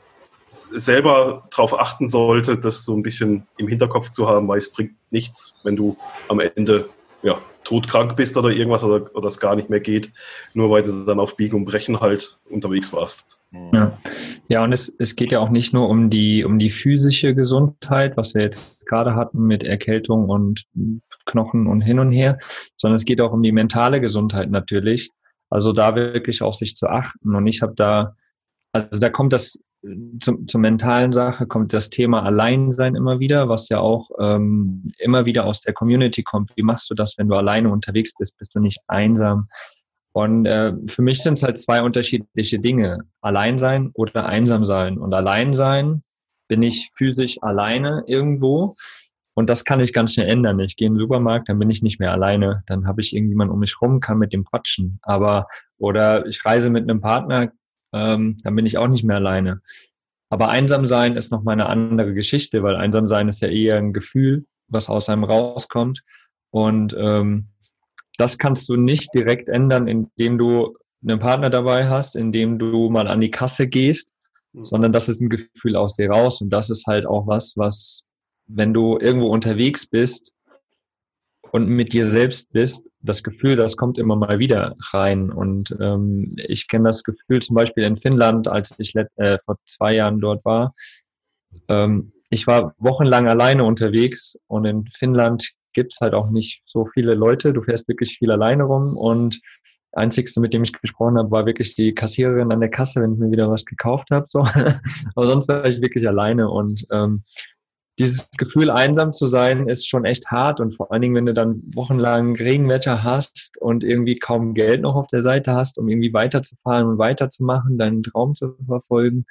selber drauf achten sollte, das so ein bisschen im Hinterkopf zu haben, weil es bringt nichts, wenn du am Ende ja, todkrank bist oder irgendwas oder, oder es gar nicht mehr geht, nur weil du dann auf Biegen und Brechen halt unterwegs warst.
Ja, ja und es, es geht ja auch nicht nur um die, um die physische Gesundheit, was wir jetzt gerade hatten mit Erkältung und Knochen und hin und her, sondern es geht auch um die mentale Gesundheit natürlich. Also da wirklich auf sich zu achten. Und ich habe da, also da kommt das zum, zur mentalen Sache, kommt das Thema Alleinsein immer wieder, was ja auch ähm, immer wieder aus der Community kommt. Wie machst du das, wenn du alleine unterwegs bist? Bist du nicht einsam? Und äh, für mich sind es halt zwei unterschiedliche Dinge. Alleinsein oder einsam sein. Und Alleinsein bin ich physisch alleine irgendwo und das kann ich ganz schnell ändern. Ich gehe in den Supermarkt, dann bin ich nicht mehr alleine. Dann habe ich irgendjemand um mich rum, kann mit dem quatschen. Aber, oder ich reise mit einem Partner, ähm, dann bin ich auch nicht mehr alleine. Aber einsam sein ist noch mal eine andere Geschichte, weil einsam sein ist ja eher ein Gefühl, was aus einem rauskommt. Und ähm, das kannst du nicht direkt ändern, indem du einen Partner dabei hast, indem du mal an die Kasse gehst, mhm. sondern das ist ein Gefühl aus dir raus. Und das ist halt auch was, was wenn du irgendwo unterwegs bist und mit dir selbst bist, das Gefühl, das kommt immer mal wieder rein. Und ähm, ich kenne das Gefühl zum Beispiel in Finnland, als ich äh, vor zwei Jahren dort war. Ähm, ich war wochenlang alleine unterwegs und in Finnland gibt's halt auch nicht so viele Leute. Du fährst wirklich viel alleine rum und Einzigste, mit dem ich gesprochen habe, war wirklich die Kassiererin an der Kasse, wenn ich mir wieder was gekauft habe. So. [LAUGHS] Aber sonst war ich wirklich alleine und ähm, dieses Gefühl, einsam zu sein, ist schon echt hart. Und vor allen Dingen, wenn du dann wochenlang Regenwetter hast und irgendwie kaum Geld noch auf der Seite hast, um irgendwie weiterzufahren und weiterzumachen, deinen Traum zu verfolgen.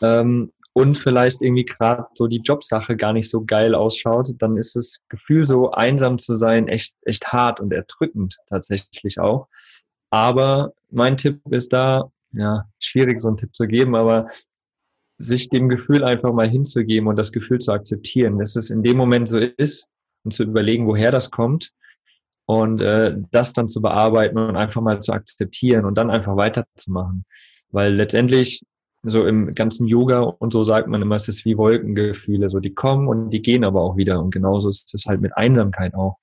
Ähm, und vielleicht irgendwie gerade so die Jobsache gar nicht so geil ausschaut, dann ist das Gefühl, so einsam zu sein, echt, echt hart und erdrückend tatsächlich auch. Aber mein Tipp ist da, ja, schwierig so einen Tipp zu geben, aber sich dem Gefühl einfach mal hinzugeben und das Gefühl zu akzeptieren, dass es in dem Moment so ist und zu überlegen, woher das kommt und äh, das dann zu bearbeiten und einfach mal zu akzeptieren und dann einfach weiterzumachen. Weil letztendlich so im ganzen Yoga und so sagt man immer, es ist wie Wolkengefühle, so die kommen und die gehen aber auch wieder und genauso ist es halt mit Einsamkeit auch.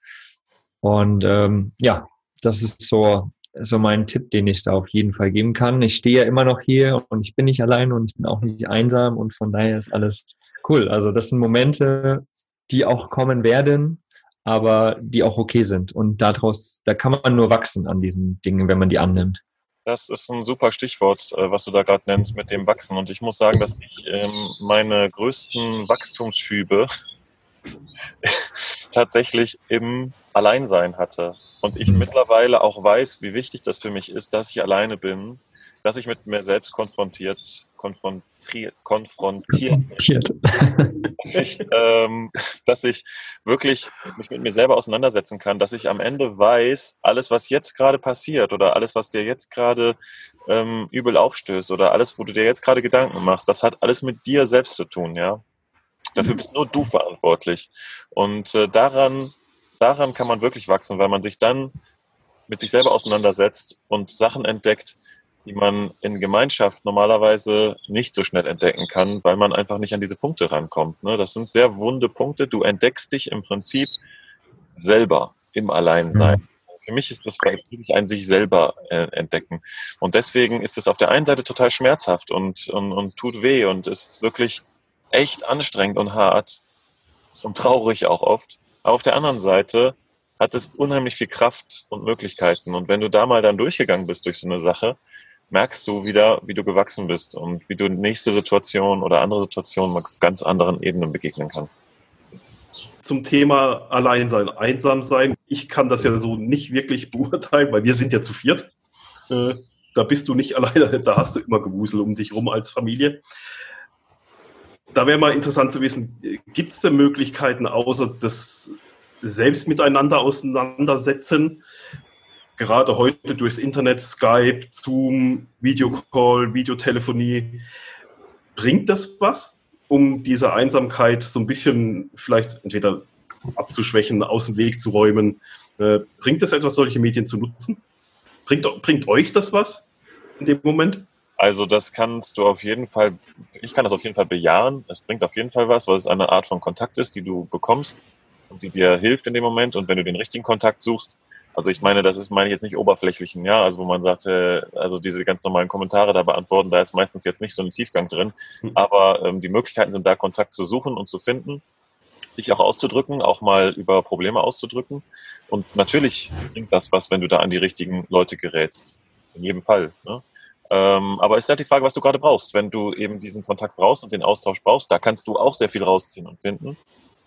Und ähm, ja, das ist so, so mein Tipp, den ich da auf jeden Fall geben kann. Ich stehe ja immer noch hier und ich bin nicht allein und ich bin auch nicht einsam und von daher ist alles cool. Also das sind Momente, die auch kommen werden, aber die auch okay sind. Und daraus, da kann man nur wachsen an diesen Dingen, wenn man die annimmt.
Das ist ein super Stichwort, äh, was du da gerade nennst mit dem Wachsen. Und ich muss sagen, dass ich ähm, meine größten Wachstumsschübe [LAUGHS] tatsächlich im Alleinsein hatte. Und ich mittlerweile auch weiß, wie wichtig das für mich ist, dass ich alleine bin, dass ich mit mir selbst konfrontiert, konfrontiert, konfrontiert, dass ich, ähm, dass ich wirklich mich mit mir selber auseinandersetzen kann, dass ich am Ende weiß, alles, was jetzt gerade passiert oder alles, was dir jetzt gerade ähm, übel aufstößt oder alles, wo du dir jetzt gerade Gedanken machst, das hat alles mit dir selbst zu tun, ja. Dafür bist nur du verantwortlich. Und äh, daran, daran kann man wirklich wachsen, weil man sich dann mit sich selber auseinandersetzt und Sachen entdeckt, die man in Gemeinschaft normalerweise nicht so schnell entdecken kann, weil man einfach nicht an diese Punkte rankommt. Ne? Das sind sehr wunde Punkte. Du entdeckst dich im Prinzip selber im Alleinsein. Mhm. Für mich ist das wirklich ein sich selber äh, entdecken. Und deswegen ist es auf der einen Seite total schmerzhaft und, und, und tut weh und ist wirklich echt anstrengend und hart und traurig auch oft. Auf der anderen Seite hat es unheimlich viel Kraft und Möglichkeiten. Und wenn du da mal dann durchgegangen bist durch so eine Sache, merkst du wieder, wie du gewachsen bist und wie du nächste Situation oder andere Situationen auf ganz anderen Ebenen begegnen kannst.
Zum Thema Alleinsein, einsam sein. Ich kann das ja so nicht wirklich [LAUGHS] beurteilen, weil wir sind ja zu viert. Äh, da bist du nicht [LAUGHS] alleine, da hast du immer Gewusel um dich rum als Familie. Da wäre mal interessant zu wissen, gibt es denn Möglichkeiten außer das selbst miteinander auseinandersetzen, gerade heute durchs Internet, Skype, Zoom, Videocall, Videotelefonie, bringt das was, um diese Einsamkeit so ein bisschen vielleicht entweder abzuschwächen, aus dem Weg zu räumen? Äh, bringt es etwas, solche Medien zu nutzen? Bringt, bringt euch das was in dem Moment?
Also das kannst du auf jeden Fall, ich kann das auf jeden Fall bejahen. Es bringt auf jeden Fall was, weil es eine Art von Kontakt ist, die du bekommst und die dir hilft in dem Moment. Und wenn du den richtigen Kontakt suchst, also ich meine, das ist, meine ich jetzt nicht oberflächlichen, ja, also wo man sagt, also diese ganz normalen Kommentare da beantworten, da ist meistens jetzt nicht so ein Tiefgang drin, hm. aber ähm, die Möglichkeiten sind da, Kontakt zu suchen und zu finden, sich auch auszudrücken, auch mal über Probleme auszudrücken und natürlich bringt das was, wenn du da an die richtigen Leute gerätst, in jedem Fall. Ne? Ähm, aber ist halt die Frage, was du gerade brauchst. Wenn du eben diesen Kontakt brauchst und den Austausch brauchst, da kannst du auch sehr viel rausziehen und finden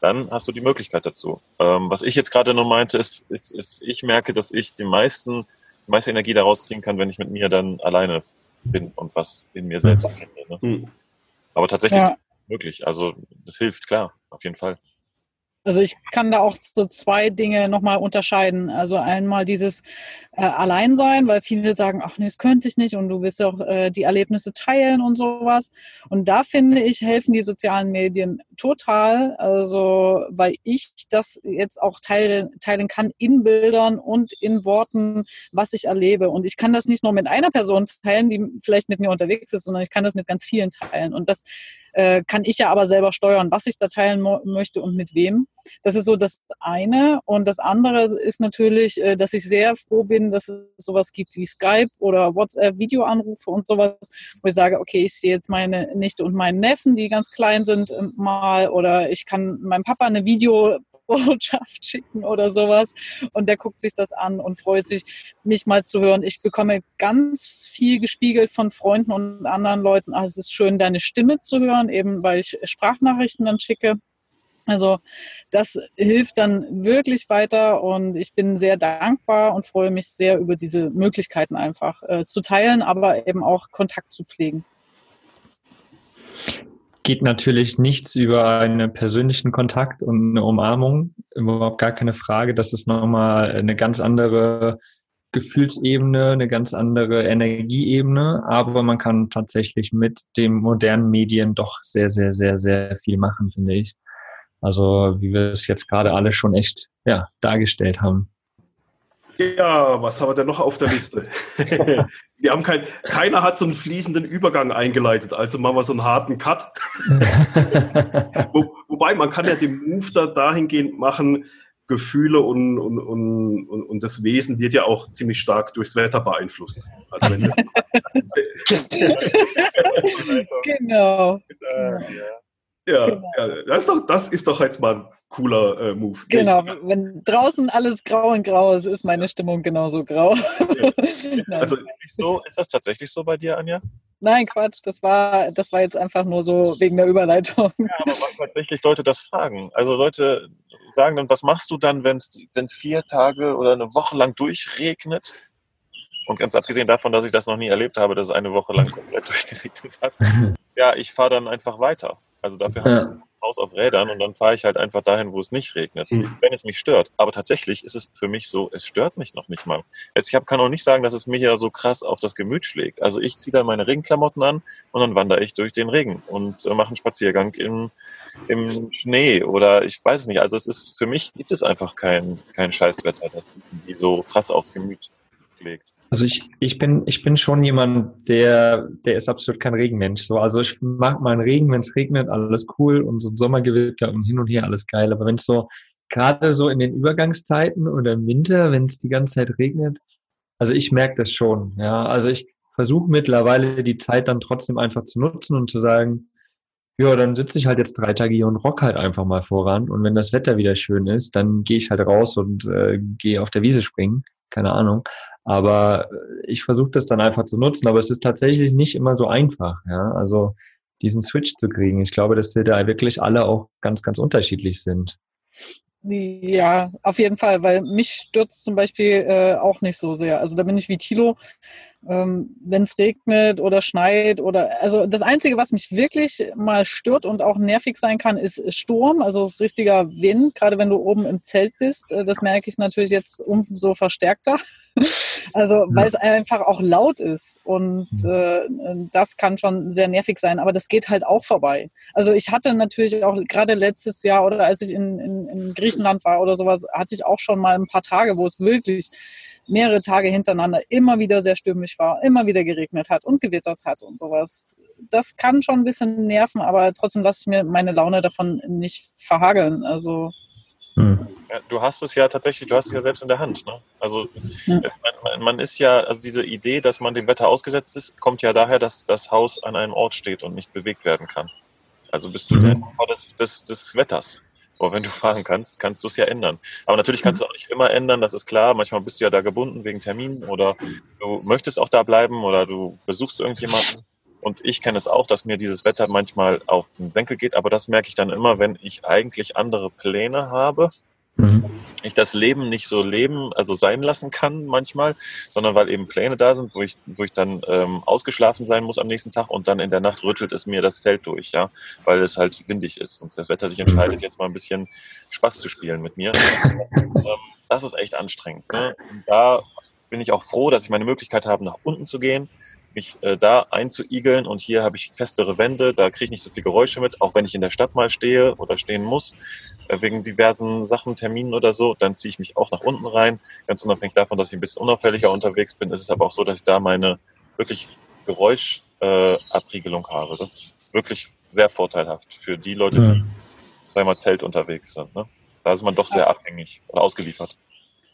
dann hast du die Möglichkeit dazu. Ähm, was ich jetzt gerade nur meinte, ist, ist, ist, ich merke, dass ich die meisten, die meiste Energie daraus ziehen kann, wenn ich mit mir dann alleine bin und was in mir selbst finde. Ne? Mhm. Aber tatsächlich ja. möglich. Also es hilft, klar, auf jeden Fall.
Also ich kann da auch so zwei Dinge nochmal unterscheiden. Also einmal dieses äh, Alleinsein, weil viele sagen, ach nee, das könnte ich nicht und du willst ja auch äh, die Erlebnisse teilen und sowas. Und da finde ich, helfen die sozialen Medien total. Also weil ich das jetzt auch teilen, teilen kann in Bildern und in Worten, was ich erlebe. Und ich kann das nicht nur mit einer Person teilen, die vielleicht mit mir unterwegs ist, sondern ich kann das mit ganz vielen teilen. Und das äh, kann ich ja aber selber steuern, was ich da teilen möchte und mit wem. Das ist so das eine. Und das andere ist natürlich, äh, dass ich sehr froh bin, dass es sowas gibt wie Skype oder WhatsApp, Videoanrufe und sowas, wo ich sage, okay, ich sehe jetzt meine Nichte und meinen Neffen, die ganz klein sind, äh, mal oder ich kann meinem Papa eine Video Botschaft schicken oder sowas. Und der guckt sich das an und freut sich, mich mal zu hören. Ich bekomme ganz viel gespiegelt von Freunden und anderen Leuten. Also es ist schön, deine Stimme zu hören, eben weil ich Sprachnachrichten dann schicke. Also das hilft dann wirklich weiter und ich bin sehr dankbar und freue mich sehr über diese Möglichkeiten einfach äh, zu teilen, aber eben auch Kontakt zu pflegen
geht natürlich nichts über einen persönlichen Kontakt und eine Umarmung. Überhaupt gar keine Frage. Das ist nochmal eine ganz andere Gefühlsebene, eine ganz andere Energieebene. Aber man kann tatsächlich mit den modernen Medien doch sehr, sehr, sehr, sehr viel machen, finde ich. Also, wie wir es jetzt gerade alle schon echt, ja, dargestellt haben.
Ja, was haben wir denn noch auf der Liste? [LAUGHS] wir haben kein, keiner hat so einen fließenden Übergang eingeleitet, also machen wir so einen harten Cut. [LAUGHS] Wo, wobei, man kann ja den Move da dahingehend machen, Gefühle und, und, und, und das Wesen wird ja auch ziemlich stark durchs Wetter beeinflusst. Also wenn [LAUGHS]
genau.
Ja, genau. ja, das, ist doch, das ist doch jetzt mal ein cooler äh, Move.
Genau, wenn draußen alles grau und grau ist, ist meine Stimmung genauso grau.
Ja. [LAUGHS] also so, ist das tatsächlich so bei dir, Anja?
Nein, Quatsch, das war, das war jetzt einfach nur so wegen der Überleitung.
Ja, aber manchmal tatsächlich Leute das fragen. Also Leute sagen dann, was machst du dann, wenn es vier Tage oder eine Woche lang durchregnet? Und ganz abgesehen davon, dass ich das noch nie erlebt habe, dass es eine Woche lang komplett [LAUGHS] durchgeregnet hat. [LAUGHS] Ja, ich fahre dann einfach weiter. Also dafür ja. habe ich ein Haus auf Rädern und dann fahre ich halt einfach dahin, wo es nicht regnet, mhm. wenn es mich stört. Aber tatsächlich ist es für mich so, es stört mich noch nicht mal. Ich hab, kann auch nicht sagen, dass es mich ja so krass auf das Gemüt schlägt. Also ich ziehe dann meine Regenklamotten an und dann wandere ich durch den Regen und äh, mache einen Spaziergang in, im Schnee oder ich weiß es nicht. Also es ist, für mich gibt es einfach kein, kein Scheißwetter, das so krass aufs Gemüt schlägt.
Also ich, ich bin, ich bin schon jemand, der, der ist absolut kein Regenmensch. So, also ich mag mal einen Regen, wenn es regnet, alles cool und so ein Sommergewitter und hin und her alles geil. Aber wenn es so, gerade so in den Übergangszeiten oder im Winter, wenn es die ganze Zeit regnet, also ich merke das schon. Ja, also ich versuche mittlerweile die Zeit dann trotzdem einfach zu nutzen und zu sagen, ja, dann sitze ich halt jetzt drei Tage hier und rock halt einfach mal voran. Und wenn das Wetter wieder schön ist, dann gehe ich halt raus und äh, gehe auf der Wiese springen keine Ahnung. Aber ich versuche das dann einfach zu nutzen, aber es ist tatsächlich nicht immer so einfach, ja. Also diesen Switch zu kriegen. Ich glaube, dass wir da wirklich alle auch ganz, ganz unterschiedlich sind.
Ja, auf jeden Fall, weil mich stürzt zum Beispiel äh, auch nicht so sehr. Also da bin ich wie Tilo ähm, wenn es regnet oder schneit oder also das Einzige, was mich wirklich mal stört und auch nervig sein kann, ist Sturm, also richtiger Wind, gerade wenn du oben im Zelt bist. Äh, das merke ich natürlich jetzt umso verstärkter. [LAUGHS] Also weil es einfach auch laut ist und mhm. äh, das kann schon sehr nervig sein, aber das geht halt auch vorbei. Also ich hatte natürlich auch gerade letztes Jahr oder als ich in, in, in Griechenland war oder sowas, hatte ich auch schon mal ein paar Tage, wo es wirklich mehrere Tage hintereinander immer wieder sehr stürmisch war, immer wieder geregnet hat und gewittert hat und sowas. Das kann schon ein bisschen nerven, aber trotzdem lasse ich mir meine Laune davon nicht verhageln. Also
hm. ja, du hast es ja tatsächlich, du hast es ja selbst in der Hand. Ne? Also ja. man, man, ist ja, also diese Idee, dass man dem Wetter ausgesetzt ist, kommt ja daher, dass das Haus an einem Ort steht und nicht bewegt werden kann. Also bist du mhm. der Opfer des, des, des Wetters. Aber wenn du fahren kannst, kannst du es ja ändern. Aber natürlich kannst du auch nicht immer ändern, das ist klar. Manchmal bist du ja da gebunden wegen Terminen oder du möchtest auch da bleiben oder du besuchst irgendjemanden. Und ich kenne es auch, dass mir dieses Wetter manchmal auf den Senkel geht, aber das merke ich dann immer, wenn ich eigentlich andere Pläne habe Mhm. Ich das Leben nicht so leben, also sein lassen kann manchmal, sondern weil eben Pläne da sind, wo ich, wo ich dann ähm, ausgeschlafen sein muss am nächsten Tag und dann in der Nacht rüttelt es mir das Zelt durch, ja, weil es halt windig ist und das Wetter sich entscheidet, jetzt mal ein bisschen Spaß zu spielen mit mir. Das, [LAUGHS] ähm, das ist echt anstrengend. Ne? Und da bin ich auch froh, dass ich meine Möglichkeit habe, nach unten zu gehen, mich äh, da einzuigeln und hier habe ich festere Wände, da kriege ich nicht so viel Geräusche mit, auch wenn ich in der Stadt mal stehe oder stehen muss, wegen diversen Sachen, Terminen oder so, dann ziehe ich mich auch nach unten rein. Ganz unabhängig davon, dass ich ein bisschen unauffälliger unterwegs bin, ist es aber auch so, dass ich da meine wirklich Geräuschabriegelung äh, habe. Das ist wirklich sehr vorteilhaft für die Leute, die, sagen wir mal, Zelt unterwegs sind. Ne? Da ist man doch sehr abhängig oder ausgeliefert.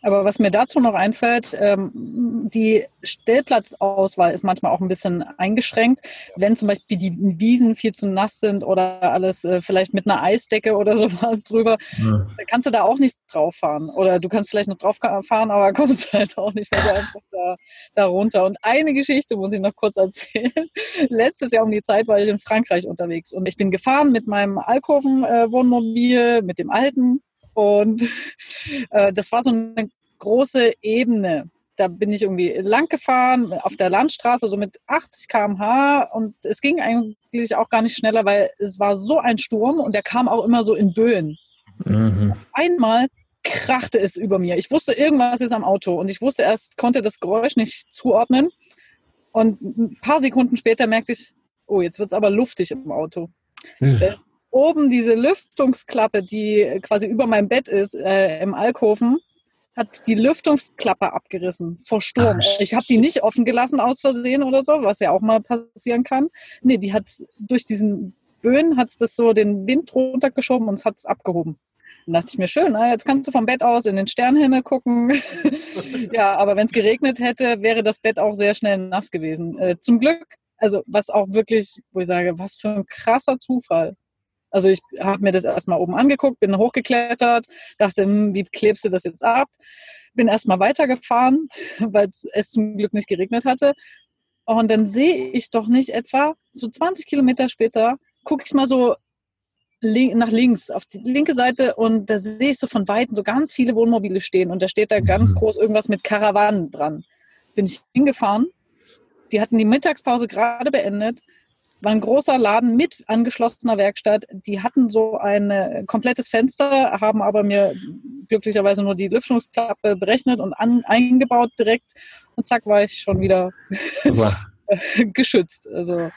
Aber was mir dazu noch einfällt, ähm, die Stellplatzauswahl ist manchmal auch ein bisschen eingeschränkt. Wenn zum Beispiel die Wiesen viel zu nass sind oder alles äh, vielleicht mit einer Eisdecke oder [LAUGHS] sowas drüber, ja. kannst du da auch nicht drauf fahren. Oder du kannst vielleicht noch drauf fahren, aber [LAUGHS] kommst halt auch nicht so einfach da, da runter. Und eine Geschichte muss ich noch kurz erzählen. [LAUGHS] Letztes Jahr um die Zeit war ich in Frankreich unterwegs und ich bin gefahren mit meinem Alkoven-Wohnmobil, äh, mit dem alten und äh, das war so eine große Ebene. Da bin ich irgendwie lang gefahren auf der Landstraße, so mit 80 km/h. Und es ging eigentlich auch gar nicht schneller, weil es war so ein Sturm und der kam auch immer so in Böen. Mhm. Einmal krachte es über mir. Ich wusste, irgendwas ist am Auto und ich wusste erst, konnte das Geräusch nicht zuordnen. Und ein paar Sekunden später merkte ich, oh, jetzt wird es aber luftig im Auto. Mhm oben diese Lüftungsklappe, die quasi über meinem Bett ist, äh, im Alkoven, hat die Lüftungsklappe abgerissen vor Sturm. Ach, ich habe die nicht offen gelassen aus Versehen oder so, was ja auch mal passieren kann. Nee, die hat durch diesen Böen hat das so den Wind runtergeschoben und es hat es abgehoben. Dann dachte ich mir, schön, na, jetzt kannst du vom Bett aus in den Sternenhimmel gucken. [LAUGHS] ja, aber wenn es geregnet hätte, wäre das Bett auch sehr schnell nass gewesen. Äh, zum Glück, also was auch wirklich, wo ich sage, was für ein krasser Zufall. Also ich habe mir das erstmal oben angeguckt, bin hochgeklettert, dachte, hm, wie klebst du das jetzt ab? Bin erstmal weitergefahren, [LAUGHS] weil es zum Glück nicht geregnet hatte. Und dann sehe ich doch nicht etwa, so 20 Kilometer später, gucke ich mal so nach links auf die linke Seite und da sehe ich so von Weitem so ganz viele Wohnmobile stehen und da steht da ganz mhm. groß irgendwas mit Karawanen dran. Bin ich hingefahren, die hatten die Mittagspause gerade beendet, war ein großer Laden mit angeschlossener Werkstatt. Die hatten so ein komplettes Fenster, haben aber mir glücklicherweise nur die Lüftungsklappe berechnet und an, eingebaut direkt. Und zack, war ich schon wieder [LAUGHS] geschützt. Also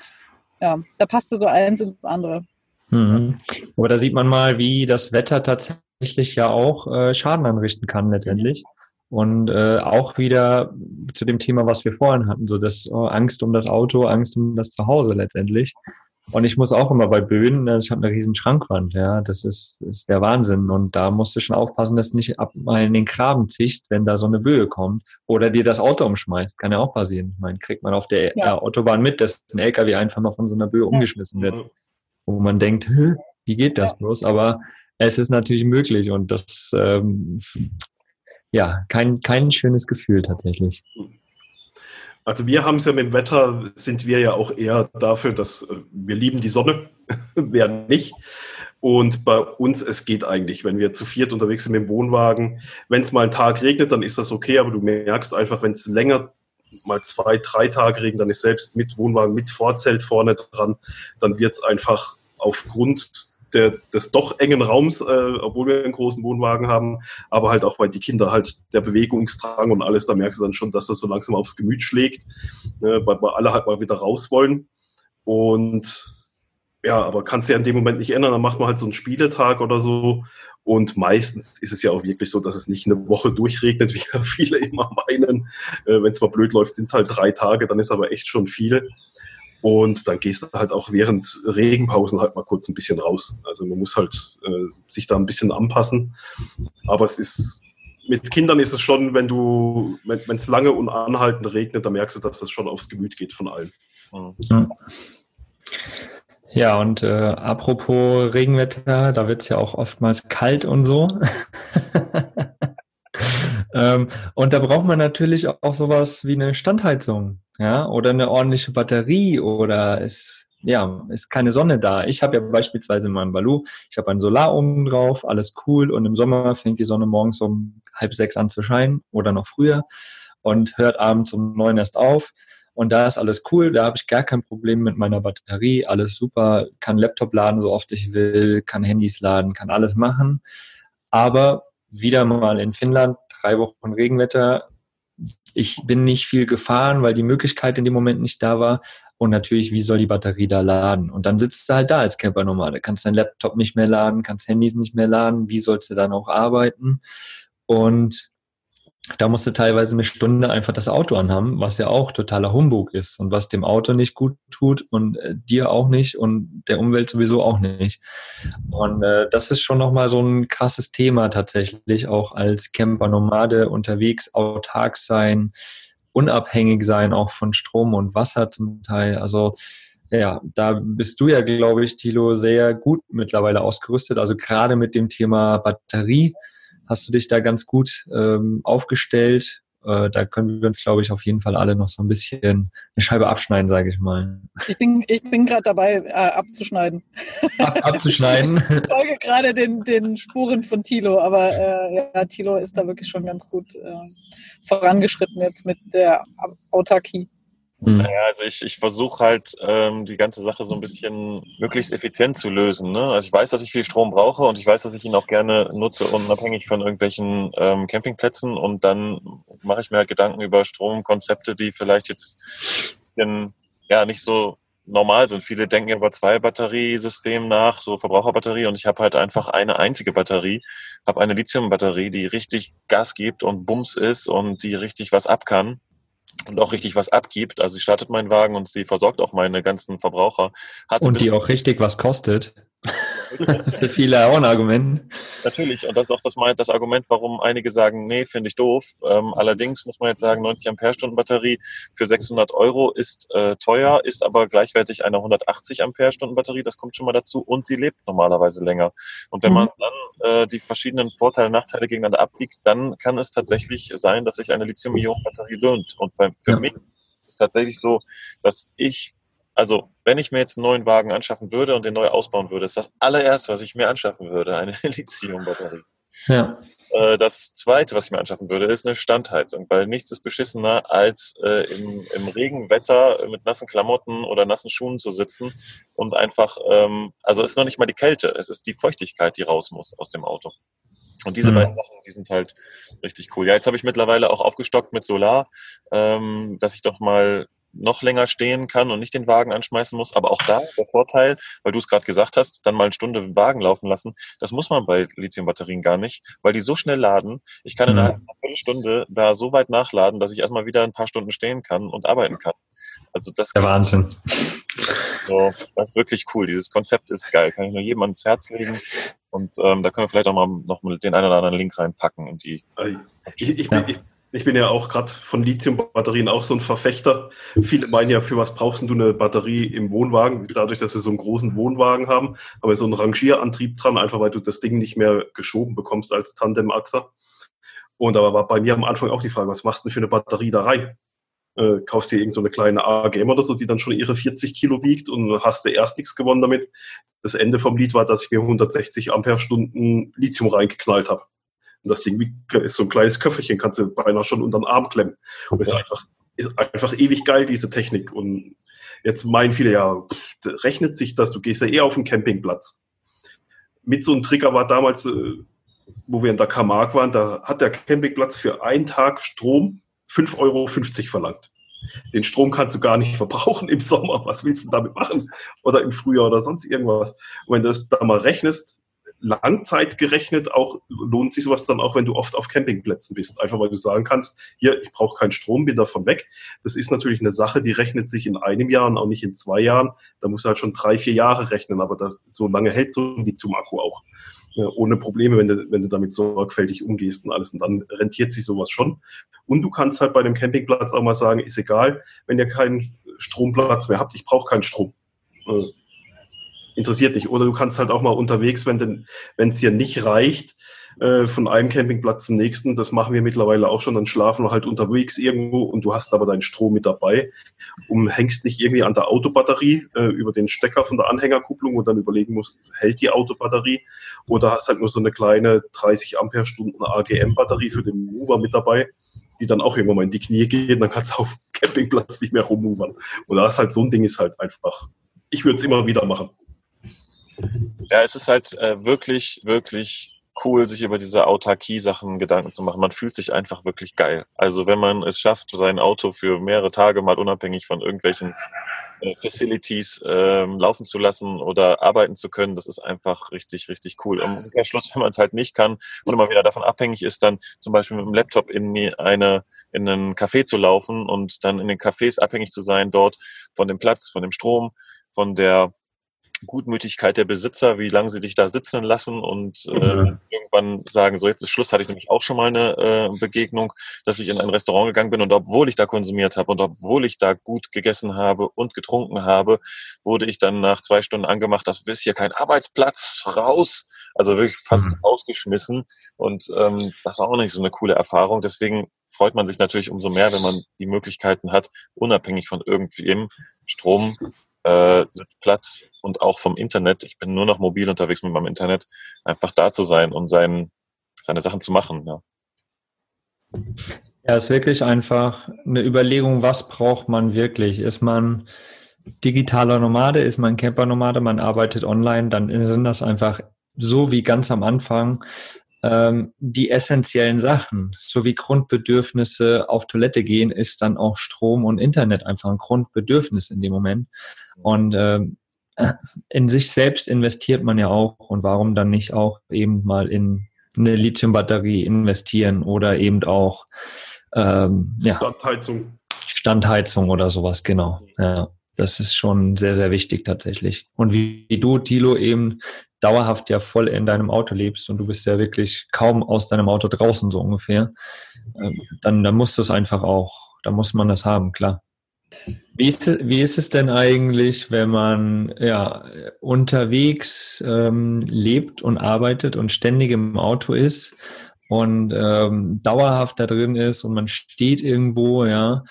ja, da passte so eins ins andere.
Mhm. Aber da sieht man mal, wie das Wetter tatsächlich ja auch äh, Schaden anrichten kann letztendlich. Und äh, auch wieder zu dem Thema, was wir vorhin hatten, so das oh, Angst um das Auto, Angst um das Zuhause letztendlich. Und ich muss auch immer bei Böen, also ich habe eine riesen Schrankwand, ja, das ist, ist der Wahnsinn. Und da musst du schon aufpassen, dass du nicht ab mal in den Graben ziehst, wenn da so eine Böe kommt. Oder dir das Auto umschmeißt, kann ja auch passieren. Ich meine, kriegt man auf der ja. Autobahn mit, dass ein LKW einfach mal von so einer Böe umgeschmissen wird. Wo man denkt, wie geht das bloß? Aber es ist natürlich möglich und das, ähm, ja, kein, kein schönes Gefühl tatsächlich.
Also wir haben es ja mit dem Wetter, sind wir ja auch eher dafür, dass äh, wir lieben die Sonne, [LAUGHS] wer nicht. Und bei uns, es geht eigentlich, wenn wir zu viert unterwegs sind mit dem Wohnwagen. Wenn es mal einen Tag regnet, dann ist das okay, aber du merkst einfach, wenn es länger, mal zwei, drei Tage regnet, dann ist selbst mit Wohnwagen, mit Vorzelt vorne dran, dann wird es einfach aufgrund der, des doch engen Raums, äh, obwohl wir einen großen Wohnwagen haben, aber halt auch, weil die Kinder halt der Bewegungsdrang und alles, da merkst du dann schon, dass das so langsam aufs Gemüt schlägt, ne, weil wir alle halt mal wieder raus wollen. Und ja, aber kannst du ja in dem Moment nicht ändern, dann macht man halt so einen Spieletag oder so. Und meistens ist es ja auch wirklich so, dass es nicht eine Woche durchregnet, [LAUGHS] wie viele immer meinen. Äh, Wenn es mal blöd läuft, sind es halt drei Tage, dann ist aber echt schon viel. Und dann gehst du halt auch während Regenpausen halt mal kurz ein bisschen raus. Also man muss halt äh, sich da ein bisschen anpassen. Aber es ist, mit Kindern ist es schon, wenn du, wenn es lange und anhaltend regnet, dann merkst du, dass das schon aufs Gemüt geht von allen.
Mhm. Ja, und äh, apropos Regenwetter, da wird es ja auch oftmals kalt und so. [LAUGHS] ähm, und da braucht man natürlich auch sowas wie eine Standheizung ja, oder eine ordentliche Batterie oder ist, ja, ist keine Sonne da. Ich habe ja beispielsweise in meinem Balu, ich habe einen Solar oben drauf, alles cool und im Sommer fängt die Sonne morgens um halb sechs an zu scheinen oder noch früher und hört abends um neun erst auf. Und da ist alles cool, da habe ich gar kein Problem mit meiner Batterie, alles super, kann Laptop laden, so oft ich will, kann Handys laden, kann alles machen. Aber wieder mal in Finnland, drei Wochen Regenwetter, ich bin nicht viel gefahren, weil die Möglichkeit in dem Moment nicht da war. Und natürlich, wie soll die Batterie da laden? Und dann sitzt du halt da als Camper-Nomade. Kannst dein Laptop nicht mehr laden, kannst Handys nicht mehr laden. Wie sollst du dann auch arbeiten? Und da musst du teilweise eine Stunde einfach das Auto anhaben, was ja auch totaler Humbug ist und was dem Auto nicht gut tut und äh, dir auch nicht und der Umwelt sowieso auch nicht. Und äh, das ist schon nochmal so ein krasses Thema tatsächlich, auch als Camper-Nomade unterwegs, autark sein, unabhängig sein, auch von Strom und Wasser zum Teil. Also ja, da bist du ja, glaube ich, Tilo, sehr gut mittlerweile ausgerüstet. Also gerade mit dem Thema Batterie hast du dich da ganz gut ähm, aufgestellt. Äh, da können wir uns, glaube ich, auf jeden Fall alle noch so ein bisschen eine Scheibe abschneiden, sage ich mal.
Ich bin, ich bin gerade dabei, äh, abzuschneiden.
Ab, abzuschneiden? [LAUGHS]
ich folge gerade den, den Spuren von Tilo, aber äh, ja, Tilo ist da wirklich schon ganz gut äh, vorangeschritten jetzt mit der Autarkie.
Mhm. Naja, also ich, ich versuche halt ähm, die ganze Sache so ein bisschen möglichst effizient zu lösen. Ne? Also ich weiß, dass ich viel Strom brauche und ich weiß, dass ich ihn auch gerne nutze, unabhängig von irgendwelchen ähm, Campingplätzen. Und dann mache ich mir halt Gedanken über Stromkonzepte, die vielleicht jetzt in, ja nicht so normal sind. Viele denken über zwei Batteriesystem nach, so Verbraucherbatterie, und ich habe halt einfach eine einzige Batterie, habe eine Lithiumbatterie, die richtig Gas gibt und Bums ist und die richtig was ab kann und auch richtig was abgibt. Also sie startet meinen Wagen und sie versorgt auch meine ganzen Verbraucher.
Hatte und die auch richtig was kostet. [LAUGHS] Für viele auch ein Argument.
Natürlich, und das ist auch das, das Argument, warum einige sagen, nee, finde ich doof. Ähm, allerdings muss man jetzt sagen, 90 Ampere-Stunden Batterie für 600 Euro ist äh, teuer, ist aber gleichwertig eine 180 Ampere-Stunden Batterie, das kommt schon mal dazu, und sie lebt normalerweise länger. Und wenn mhm. man dann äh, die verschiedenen Vorteile und Nachteile gegeneinander abbiegt, dann kann es tatsächlich sein, dass sich eine Lithium-Ionen-Batterie lohnt. Und bei, für ja. mich ist es tatsächlich so, dass ich also, wenn ich mir jetzt einen neuen Wagen anschaffen würde und den neu ausbauen würde, ist das allererste, was ich mir anschaffen würde, eine [LAUGHS] Lithium-Batterie. Ja. Äh, das zweite, was ich mir anschaffen würde, ist eine Standheizung, weil nichts ist beschissener, als äh, im, im Regenwetter mit nassen Klamotten oder nassen Schuhen zu sitzen und einfach, ähm, also es ist noch nicht mal die Kälte, es ist die Feuchtigkeit, die raus muss aus dem Auto. Und diese mhm. beiden Sachen, die sind halt richtig cool. Ja, jetzt habe ich mittlerweile auch aufgestockt mit Solar, ähm, dass ich doch mal noch länger stehen kann und nicht den Wagen anschmeißen muss. Aber auch da der Vorteil, weil du es gerade gesagt hast, dann mal eine Stunde den Wagen laufen lassen, das muss man bei Lithium-Batterien gar nicht, weil die so schnell laden. Ich kann in einer Viertelstunde da so weit nachladen, dass ich erstmal wieder ein paar Stunden stehen kann und arbeiten kann.
Also das der ist Wahnsinn.
So, das ist wirklich cool. Dieses Konzept ist geil. Kann ich nur jedem ans Herz legen. Und ähm, da können wir vielleicht auch mal noch mal den einen oder anderen Link reinpacken und die.
Ich, ich, ja. ich, ich bin ja auch gerade von Lithium-Batterien auch so ein Verfechter. Viele meinen ja, für was brauchst du eine Batterie im Wohnwagen? Dadurch, dass wir so einen großen Wohnwagen haben, haben wir so einen Rangierantrieb dran, einfach weil du das Ding nicht mehr geschoben bekommst als Tandem-Achser. Und aber war bei mir am Anfang auch die Frage, was machst du denn für eine Batterie da rein? Äh, kaufst dir irgendeine so kleine AGM oder so, die dann schon ihre 40 Kilo wiegt und hast du erst nichts gewonnen damit. Das Ende vom Lied war, dass ich mir 160 Ampere-Stunden Lithium reingeknallt habe. Und das Ding ist so ein kleines Köfferchen, kannst du beinahe schon unter den Arm klemmen. Und ist einfach, ist einfach ewig geil, diese Technik. Und jetzt meinen viele, ja, pff, rechnet sich das, du gehst ja eher auf den Campingplatz. Mit so einem Trigger war damals, äh, wo wir in der Camargue waren, da hat der Campingplatz für einen Tag Strom 5,50 Euro verlangt. Den Strom kannst du gar nicht verbrauchen im Sommer. Was willst du damit machen? Oder im Frühjahr oder sonst irgendwas. Und wenn du das da mal rechnest, Langzeit gerechnet auch lohnt sich sowas dann auch, wenn du oft auf Campingplätzen bist. Einfach weil du sagen kannst, hier, ich brauche keinen Strom, bin davon weg. Das ist natürlich eine Sache, die rechnet sich in einem Jahr und auch nicht in zwei Jahren. Da musst du halt schon drei, vier Jahre rechnen, aber das, so lange hält so ein Lithium-Akku auch. Ja, ohne Probleme, wenn du, wenn du damit sorgfältig umgehst und alles. Und dann rentiert sich sowas schon. Und du kannst halt bei dem Campingplatz auch mal sagen, ist egal, wenn ihr keinen Stromplatz mehr habt, ich brauche keinen Strom. Äh, interessiert dich. Oder du kannst halt auch mal unterwegs, wenn es dir nicht reicht, äh, von einem Campingplatz zum nächsten, das machen wir mittlerweile auch schon, dann schlafen wir halt unterwegs irgendwo und du hast aber deinen Strom mit dabei und hängst nicht irgendwie an der Autobatterie äh, über den Stecker von der Anhängerkupplung und dann überlegen musst, hält die Autobatterie oder hast halt nur so eine kleine 30 Ampere-Stunden AGM-Batterie für den Mover mit dabei die dann auch irgendwann mal in die Knie geht, dann kannst du auf Campingplatz nicht mehr rummovern. Und da ist halt so ein Ding ist halt einfach, ich würde es immer wieder machen.
Ja, es ist halt äh, wirklich, wirklich cool, sich über diese Autarkie-Sachen Gedanken zu machen. Man fühlt sich einfach wirklich geil. Also wenn man es schafft, sein Auto für mehrere Tage mal unabhängig von irgendwelchen äh, Facilities ähm, laufen zu lassen oder arbeiten zu können, das ist einfach richtig, richtig cool. Im Umkehrschluss, [LAUGHS] wenn man es halt nicht kann und immer wieder davon abhängig ist, dann zum Beispiel mit dem Laptop in eine in einen Café zu laufen und dann in den Cafés abhängig zu sein, dort von dem Platz, von dem Strom, von der Gutmütigkeit der Besitzer, wie lange sie dich da sitzen lassen und äh, mhm. irgendwann sagen, so jetzt ist Schluss, hatte ich nämlich auch schon mal eine äh, Begegnung, dass ich in ein Restaurant gegangen bin und obwohl ich da konsumiert habe und obwohl ich da gut gegessen habe und getrunken habe, wurde ich dann nach zwei Stunden angemacht, das ist hier kein Arbeitsplatz, raus. Also wirklich fast mhm. ausgeschmissen und ähm, das war auch nicht so eine coole Erfahrung. Deswegen freut man sich natürlich umso mehr, wenn man die Möglichkeiten hat, unabhängig von irgendwem Strom äh, Sitzplatz und auch vom Internet. Ich bin nur noch mobil unterwegs mit meinem Internet, einfach da zu sein und sein, seine Sachen zu machen. Ja.
Ja, ist wirklich einfach eine Überlegung, was braucht man wirklich? Ist man digitaler Nomade, ist man Camper-Nomade, man arbeitet online, dann sind das einfach so wie ganz am Anfang ähm, die essentiellen Sachen, so wie Grundbedürfnisse auf Toilette gehen, ist dann auch Strom und Internet einfach ein Grundbedürfnis in dem Moment. Und ähm, in sich selbst investiert man ja auch. Und warum dann nicht auch eben mal in eine Lithium-Batterie investieren oder eben auch ähm, ja, Standheizung. Standheizung oder sowas, genau. Ja, das ist schon sehr, sehr wichtig tatsächlich. Und wie, wie du, Tilo, eben dauerhaft ja voll in deinem Auto lebst und du bist ja wirklich kaum aus deinem Auto draußen so ungefähr, ähm, dann, dann musst du es einfach auch, da muss man das haben, klar. Wie ist, wie ist es denn eigentlich, wenn man ja, unterwegs ähm, lebt und arbeitet und ständig im Auto ist und ähm, dauerhaft da drin ist und man steht irgendwo, ja.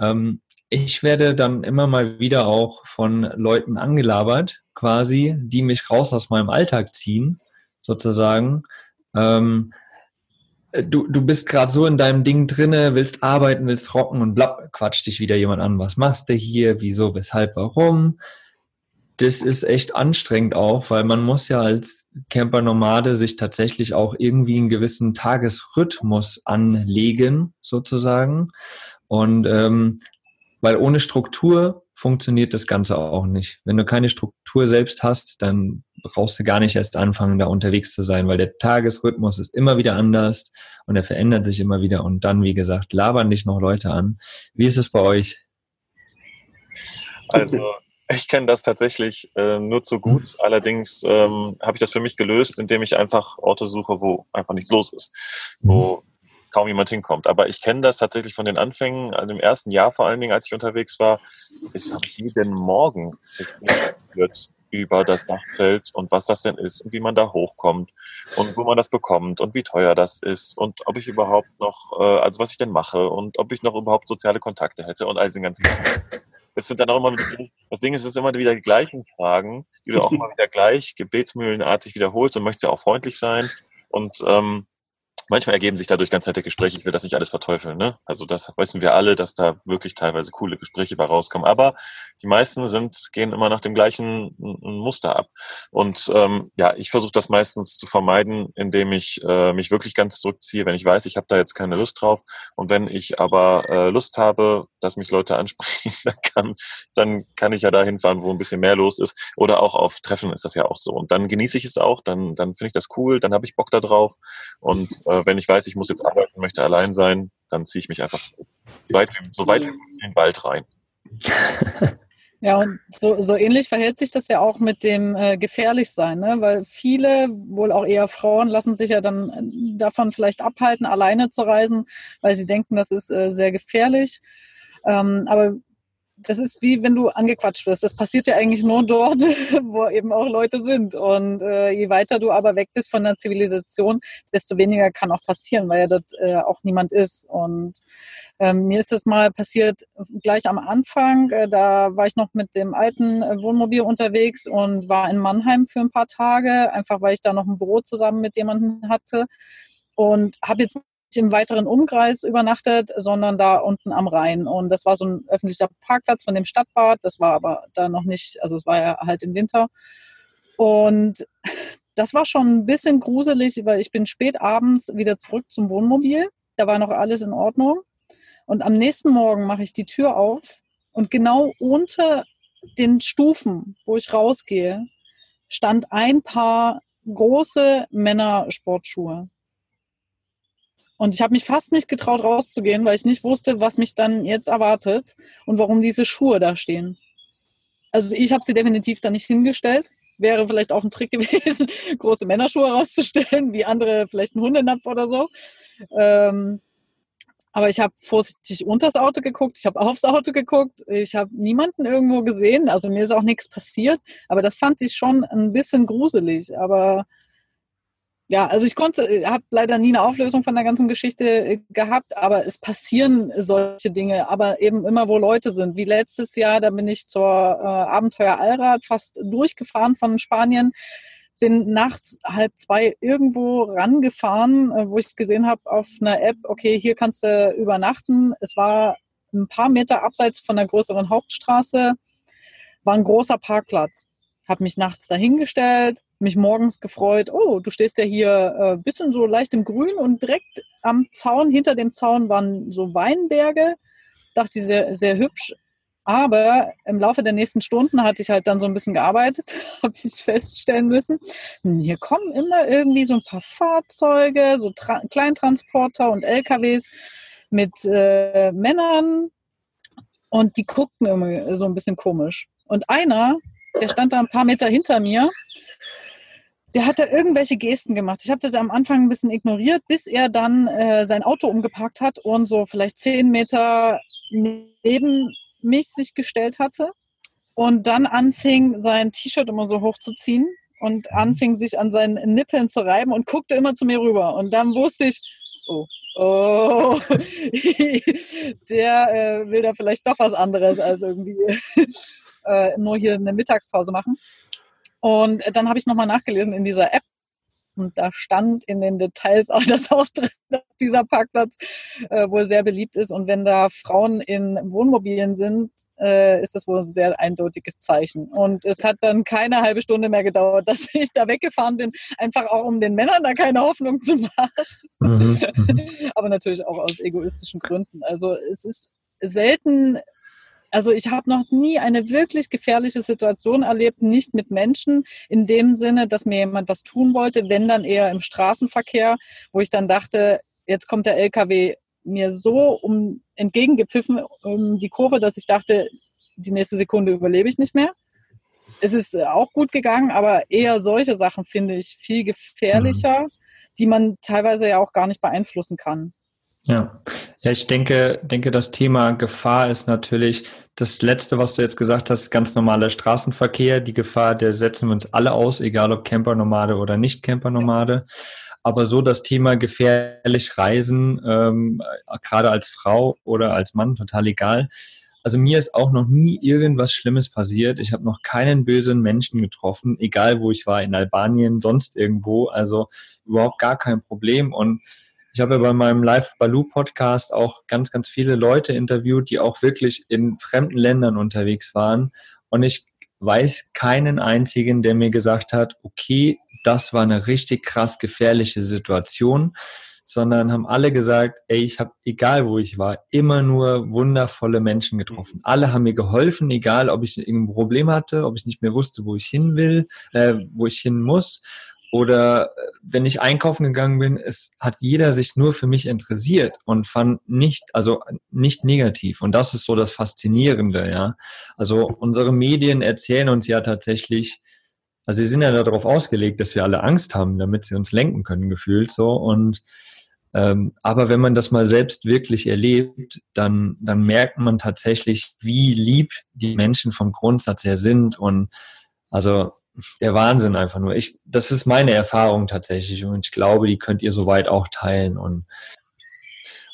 Ähm, ich werde dann immer mal wieder auch von Leuten angelabert, quasi, die mich raus aus meinem Alltag ziehen, sozusagen. Ähm, du, du bist gerade so in deinem Ding drinne, willst arbeiten, willst rocken und blapp, quatscht dich wieder jemand an. Was machst du hier? Wieso, weshalb, warum? Das ist echt anstrengend auch, weil man muss ja als Camper-Nomade sich tatsächlich auch irgendwie einen gewissen Tagesrhythmus anlegen, sozusagen. Und ähm, weil ohne Struktur funktioniert das Ganze auch nicht. Wenn du keine Struktur selbst hast, dann brauchst du gar nicht erst anfangen, da unterwegs zu sein, weil der Tagesrhythmus ist immer wieder anders und er verändert sich immer wieder. Und dann, wie gesagt, labern dich noch Leute an. Wie ist es bei euch?
Also, ich kenne das tatsächlich äh, nur zu gut. Allerdings ähm, habe ich das für mich gelöst, indem ich einfach Orte suche, wo einfach nichts los ist, wo kaum jemand hinkommt. Aber ich kenne das tatsächlich von den Anfängen, also im ersten Jahr vor allen Dingen, als ich unterwegs war. Ich habe jeden Morgen gehört über das Dachzelt und was das denn ist und wie man da hochkommt und wo man das bekommt und wie teuer das ist und ob ich überhaupt noch, äh, also was ich denn mache und ob ich noch überhaupt soziale Kontakte hätte und all diese ganzen Es sind dann auch immer, das Ding ist, es ist immer wieder die gleichen Fragen, die du auch [LAUGHS] immer wieder gleich gebetsmühlenartig wiederholst und möchtest ja auch freundlich sein. Und ähm, manchmal ergeben sich dadurch ganz nette Gespräche. Ich will das nicht alles verteufeln. Ne? Also das wissen wir alle, dass da wirklich teilweise coole Gespräche bei rauskommen. Aber die meisten sind gehen immer nach dem gleichen Muster ab. Und ähm, ja, ich versuche das meistens zu vermeiden, indem ich äh, mich wirklich ganz zurückziehe, wenn ich weiß, ich habe da jetzt keine Lust drauf. Und wenn ich aber äh, Lust habe, dass mich Leute ansprechen, [LAUGHS] dann kann, dann kann ich ja da hinfahren, wo ein bisschen mehr los ist. Oder auch auf Treffen ist das ja auch so. Und dann genieße ich es auch, dann, dann finde ich das cool, dann habe ich Bock da drauf. Und äh, wenn ich weiß, ich muss jetzt arbeiten, möchte allein sein, dann ziehe ich mich einfach so weit, so weit in den Wald rein. [LAUGHS]
Ja, und so, so ähnlich verhält sich das ja auch mit dem äh, Gefährlichsein, ne? weil viele, wohl auch eher Frauen, lassen sich ja dann äh, davon vielleicht abhalten, alleine zu reisen, weil sie denken, das ist äh, sehr gefährlich. Ähm, aber das ist wie wenn du angequatscht wirst. Das passiert ja eigentlich nur dort, [LAUGHS] wo eben auch Leute sind. Und äh, je weiter du aber weg bist von der Zivilisation, desto weniger kann auch passieren, weil ja dort äh, auch niemand ist. Und ähm, mir ist das mal passiert gleich am Anfang. Äh, da war ich noch mit dem alten äh, Wohnmobil unterwegs und war in Mannheim für ein paar Tage, einfach weil ich da noch ein Büro zusammen mit jemandem hatte und habe jetzt im weiteren Umkreis übernachtet, sondern da unten am Rhein. Und das war so ein öffentlicher Parkplatz von dem Stadtbad. Das war aber da noch nicht, also es war ja halt im Winter. Und [LAUGHS] das war schon ein bisschen gruselig, weil ich bin spät abends wieder zurück zum Wohnmobil. Da war noch alles in Ordnung. Und am nächsten Morgen mache ich die Tür auf und genau unter den Stufen, wo ich rausgehe, stand ein Paar große Männersportschuhe. Und ich habe mich fast nicht getraut, rauszugehen, weil ich nicht wusste, was mich dann jetzt erwartet und warum diese Schuhe da stehen. Also ich habe sie definitiv da nicht hingestellt. Wäre vielleicht auch ein Trick [LAUGHS] gewesen, große Männerschuhe rauszustellen, wie andere vielleicht einen Hundenapf oder so. Ähm, aber ich habe vorsichtig unters Auto geguckt, ich habe aufs Auto geguckt, ich habe niemanden irgendwo gesehen, also mir ist auch nichts passiert. Aber das fand ich schon ein bisschen gruselig. Aber ja, also ich konnte, äh, habe leider nie eine Auflösung von der ganzen Geschichte äh, gehabt, aber es passieren solche Dinge, aber eben immer, wo Leute sind. Wie letztes Jahr, da bin ich zur äh, Abenteuer Allrad fast durchgefahren von Spanien, bin nachts halb zwei irgendwo rangefahren, äh, wo ich gesehen habe auf einer App, okay, hier kannst du übernachten. Es war ein paar Meter abseits von der größeren Hauptstraße, war ein großer Parkplatz habe mich nachts dahingestellt, mich morgens gefreut, oh, du stehst ja hier ein äh, bisschen so leicht im Grün und direkt am Zaun, hinter dem Zaun waren so Weinberge, dachte ich sehr, sehr hübsch. Aber im Laufe der nächsten Stunden hatte ich halt dann so ein bisschen gearbeitet, [LAUGHS] habe ich feststellen müssen, hm, hier kommen immer irgendwie so ein paar Fahrzeuge, so Tra Kleintransporter und LKWs mit äh, Männern und die guckten immer so ein bisschen komisch. Und einer der stand da ein paar Meter hinter mir. der hat da irgendwelche Gesten gemacht. Ich habe das am Anfang ein bisschen ignoriert, bis er dann äh, sein Auto umgepackt hat und so vielleicht zehn Meter neben mich sich gestellt hatte und dann anfing, sein T-Shirt immer so hochzuziehen und anfing, sich an seinen Nippeln zu reiben und guckte immer zu mir rüber. Und dann wusste ich, oh, oh, [LAUGHS] der äh, will da vielleicht doch was anderes als irgendwie äh, nur hier eine Mittagspause machen. Und dann habe ich nochmal nachgelesen in dieser App, und da stand in den Details auch, [LAUGHS] dass auch drin, dass dieser Parkplatz äh, wohl sehr beliebt ist. Und wenn da Frauen in Wohnmobilen sind, äh, ist das wohl ein sehr eindeutiges Zeichen. Und es hat dann keine halbe Stunde mehr gedauert, [LAUGHS] dass ich da weggefahren bin, einfach auch um den Männern da keine Hoffnung zu machen. Mhm. mhm. [LAUGHS] Aber natürlich auch aus egoistischen Gründen. Also es ist selten also ich habe noch nie eine wirklich gefährliche Situation erlebt, nicht mit Menschen in dem Sinne, dass mir jemand was tun wollte, wenn dann eher im Straßenverkehr, wo ich dann dachte, jetzt kommt der LKW mir so um entgegengepfiffen um die Kurve, dass ich dachte, die nächste Sekunde überlebe ich nicht mehr. Es ist auch gut gegangen, aber eher solche Sachen finde ich viel gefährlicher, mhm. die man teilweise ja auch gar nicht beeinflussen kann.
Ja. ja, ich denke, denke, das Thema Gefahr ist natürlich das Letzte, was du jetzt gesagt hast, ganz normaler Straßenverkehr. Die Gefahr, der setzen wir uns alle aus, egal ob Campernomade oder nicht Campernomade. Aber so das Thema gefährlich reisen, ähm, gerade als Frau oder als Mann, total egal. Also mir ist auch noch nie irgendwas Schlimmes passiert. Ich habe noch keinen bösen Menschen getroffen, egal wo ich war, in Albanien, sonst irgendwo. Also überhaupt gar kein Problem. Und ich habe bei meinem Live Baloo Podcast auch ganz, ganz viele Leute interviewt, die auch wirklich in fremden Ländern unterwegs waren. Und ich weiß keinen einzigen, der mir gesagt hat, okay, das war eine richtig krass gefährliche Situation, sondern haben alle gesagt, ey, ich habe, egal wo ich war, immer nur wundervolle Menschen getroffen. Alle haben mir geholfen, egal ob ich ein Problem hatte, ob ich nicht mehr wusste, wo ich hin will, äh, wo ich hin muss. Oder äh, wenn ich einkaufen gegangen bin, es hat jeder sich nur für mich interessiert und fand nicht, also nicht negativ. Und das ist so das Faszinierende, ja. Also unsere Medien erzählen uns ja tatsächlich, also sie sind ja darauf ausgelegt, dass wir alle Angst haben, damit sie uns lenken können, gefühlt so. Und ähm, aber wenn man das mal selbst wirklich erlebt, dann, dann merkt man tatsächlich, wie lieb die Menschen vom Grundsatz her sind. Und also der Wahnsinn einfach nur. Ich, das ist meine Erfahrung tatsächlich und ich glaube, die könnt ihr soweit auch teilen und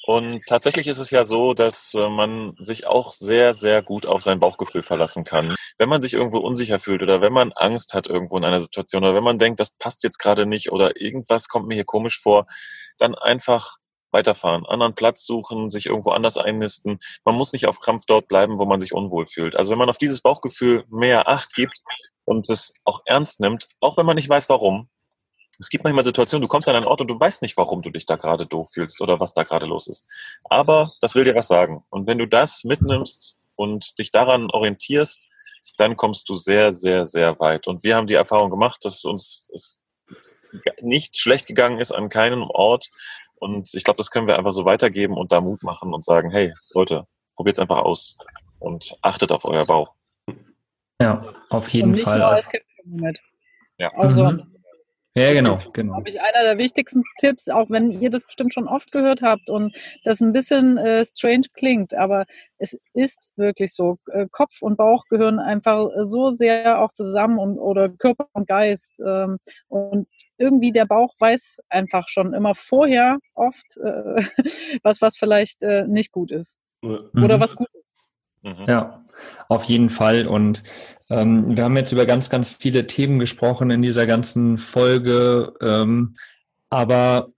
und tatsächlich ist es ja so, dass äh, man sich auch sehr, sehr gut auf sein Bauchgefühl verlassen kann. Wenn man sich irgendwo unsicher fühlt oder wenn man Angst hat irgendwo in einer Situation oder wenn man denkt, das passt jetzt gerade nicht oder irgendwas kommt mir hier komisch vor, dann einfach weiterfahren, anderen Platz suchen, sich irgendwo anders einnisten. Man muss nicht auf Krampf dort bleiben, wo man sich unwohl fühlt. Also wenn man auf dieses Bauchgefühl mehr Acht gibt und es auch ernst nimmt, auch wenn man nicht weiß, warum. Es gibt manchmal Situationen, du kommst an einen Ort und du weißt nicht, warum du dich da gerade doof fühlst oder was da gerade los ist. Aber das will dir was sagen. Und wenn du das mitnimmst und dich daran orientierst, dann kommst du sehr, sehr, sehr weit. Und wir haben die Erfahrung gemacht, dass uns es nicht schlecht gegangen ist an keinem Ort, und ich glaube, das können wir einfach so weitergeben und da Mut machen und sagen, hey, Leute, probiert es einfach aus und achtet auf euer Bauch.
Ja, auf jeden Fall. Nur als
ja. Also, mhm.
Ja, genau, genau.
Glaube ich, einer der wichtigsten Tipps, auch wenn ihr das bestimmt schon oft gehört habt und das ein bisschen äh, strange klingt, aber es ist wirklich so. Äh, Kopf und Bauch gehören einfach so sehr auch zusammen und, oder Körper und Geist. Ähm, und irgendwie der Bauch weiß einfach schon immer vorher oft, äh, [LAUGHS] was, was vielleicht äh, nicht gut ist. Mhm. Oder was gut ist.
Mhm. Ja, auf jeden Fall. Und ähm, wir haben jetzt über ganz, ganz viele Themen gesprochen in dieser ganzen Folge. Ähm, aber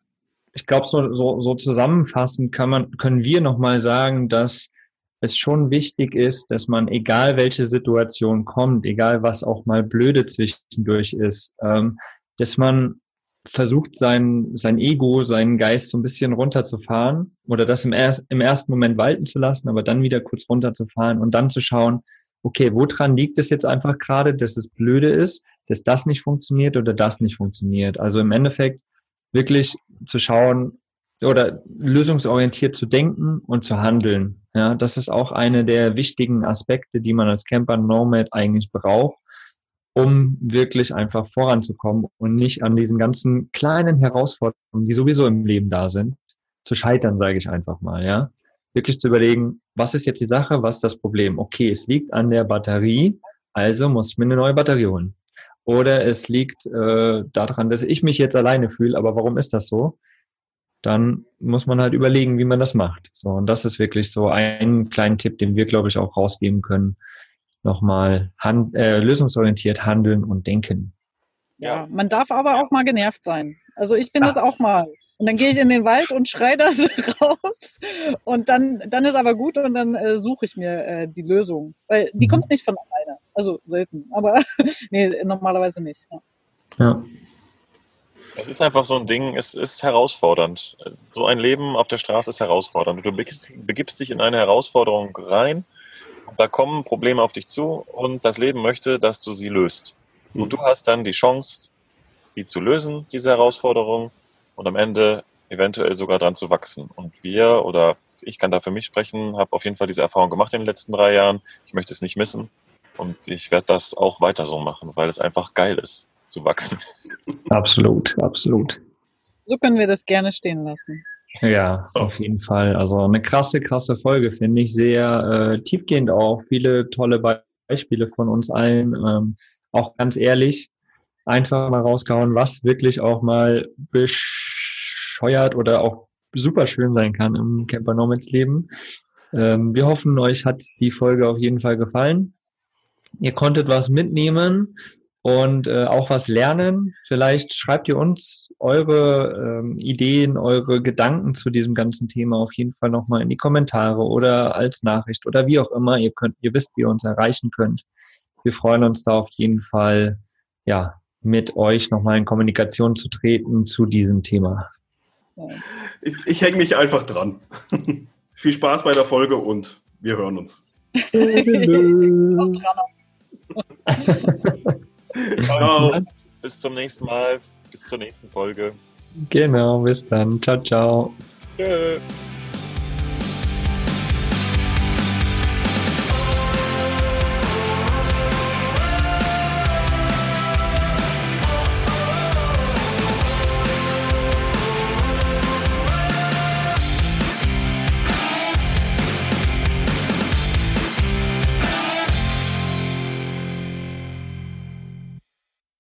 ich glaube, so, so, so zusammenfassend kann man, können wir nochmal sagen, dass es schon wichtig ist, dass man, egal welche Situation kommt, egal was auch mal blöde zwischendurch ist, ähm, dass man versucht, sein, sein Ego, seinen Geist so ein bisschen runterzufahren oder das im, erst, im ersten Moment walten zu lassen, aber dann wieder kurz runterzufahren und dann zu schauen, okay, woran liegt es jetzt einfach gerade, dass es blöde ist, dass das nicht funktioniert oder das nicht funktioniert. Also im Endeffekt wirklich zu schauen oder lösungsorientiert zu denken und zu handeln. Ja, das ist auch eine der wichtigen Aspekte, die man als Camper Nomad eigentlich braucht, um wirklich einfach voranzukommen und nicht an diesen ganzen kleinen Herausforderungen, die sowieso im Leben da sind, zu scheitern, sage ich einfach mal, ja. Wirklich zu überlegen, was ist jetzt die Sache, was ist das Problem? Okay, es liegt an der Batterie, also muss ich mir eine neue Batterie holen. Oder es liegt äh, daran, dass ich mich jetzt alleine fühle, aber warum ist das so? Dann muss man halt überlegen, wie man das macht. So, und das ist wirklich so ein kleiner Tipp, den wir, glaube ich, auch rausgeben können. Nochmal hand, äh, lösungsorientiert handeln und denken.
Ja, man darf aber auch mal genervt sein. Also ich bin Ach. das auch mal. Und dann gehe ich in den Wald und schreie das [LAUGHS] raus. Und dann, dann ist aber gut und dann äh, suche ich mir äh, die Lösung. Weil die mhm. kommt nicht von alleine. Also selten. Aber [LAUGHS] nee, normalerweise nicht. Ja.
ja. Es ist einfach so ein Ding, es ist herausfordernd. So ein Leben auf der Straße ist herausfordernd. Du begibst, begibst dich in eine Herausforderung rein, da kommen Probleme auf dich zu und das Leben möchte, dass du sie löst. Und mhm. du hast dann die Chance, die zu lösen, diese Herausforderung, und am Ende eventuell sogar dran zu wachsen. Und wir oder ich kann da für mich sprechen, habe auf jeden Fall diese Erfahrung gemacht in den letzten drei Jahren. Ich möchte es nicht missen und ich werde das auch weiter so machen, weil es einfach geil ist, zu wachsen.
Absolut, absolut.
So können wir das gerne stehen lassen.
Ja, auf jeden Fall. Also eine krasse, krasse Folge, finde ich. Sehr äh, tiefgehend auch. Viele tolle Beispiele von uns allen. Ähm, auch ganz ehrlich, einfach mal rausgehauen, was wirklich auch mal bescheuert oder auch super schön sein kann im Camper Nomads Leben. Ähm, wir hoffen, euch hat die Folge auf jeden Fall gefallen. Ihr konntet was mitnehmen und äh, auch was lernen. Vielleicht schreibt ihr uns eure ähm, Ideen, eure Gedanken zu diesem ganzen Thema auf jeden Fall nochmal in die Kommentare oder als Nachricht oder wie auch immer. Ihr könnt, ihr wisst, wie ihr uns erreichen könnt. Wir freuen uns da auf jeden Fall, ja, mit euch nochmal in Kommunikation zu treten zu diesem Thema.
Ich, ich hänge mich einfach dran. [LAUGHS] Viel Spaß bei der Folge und wir hören uns. [LAUGHS]
ciao. Bis zum nächsten Mal. Bis zur nächsten Folge.
Genau, bis dann. Ciao, ciao. Tschö.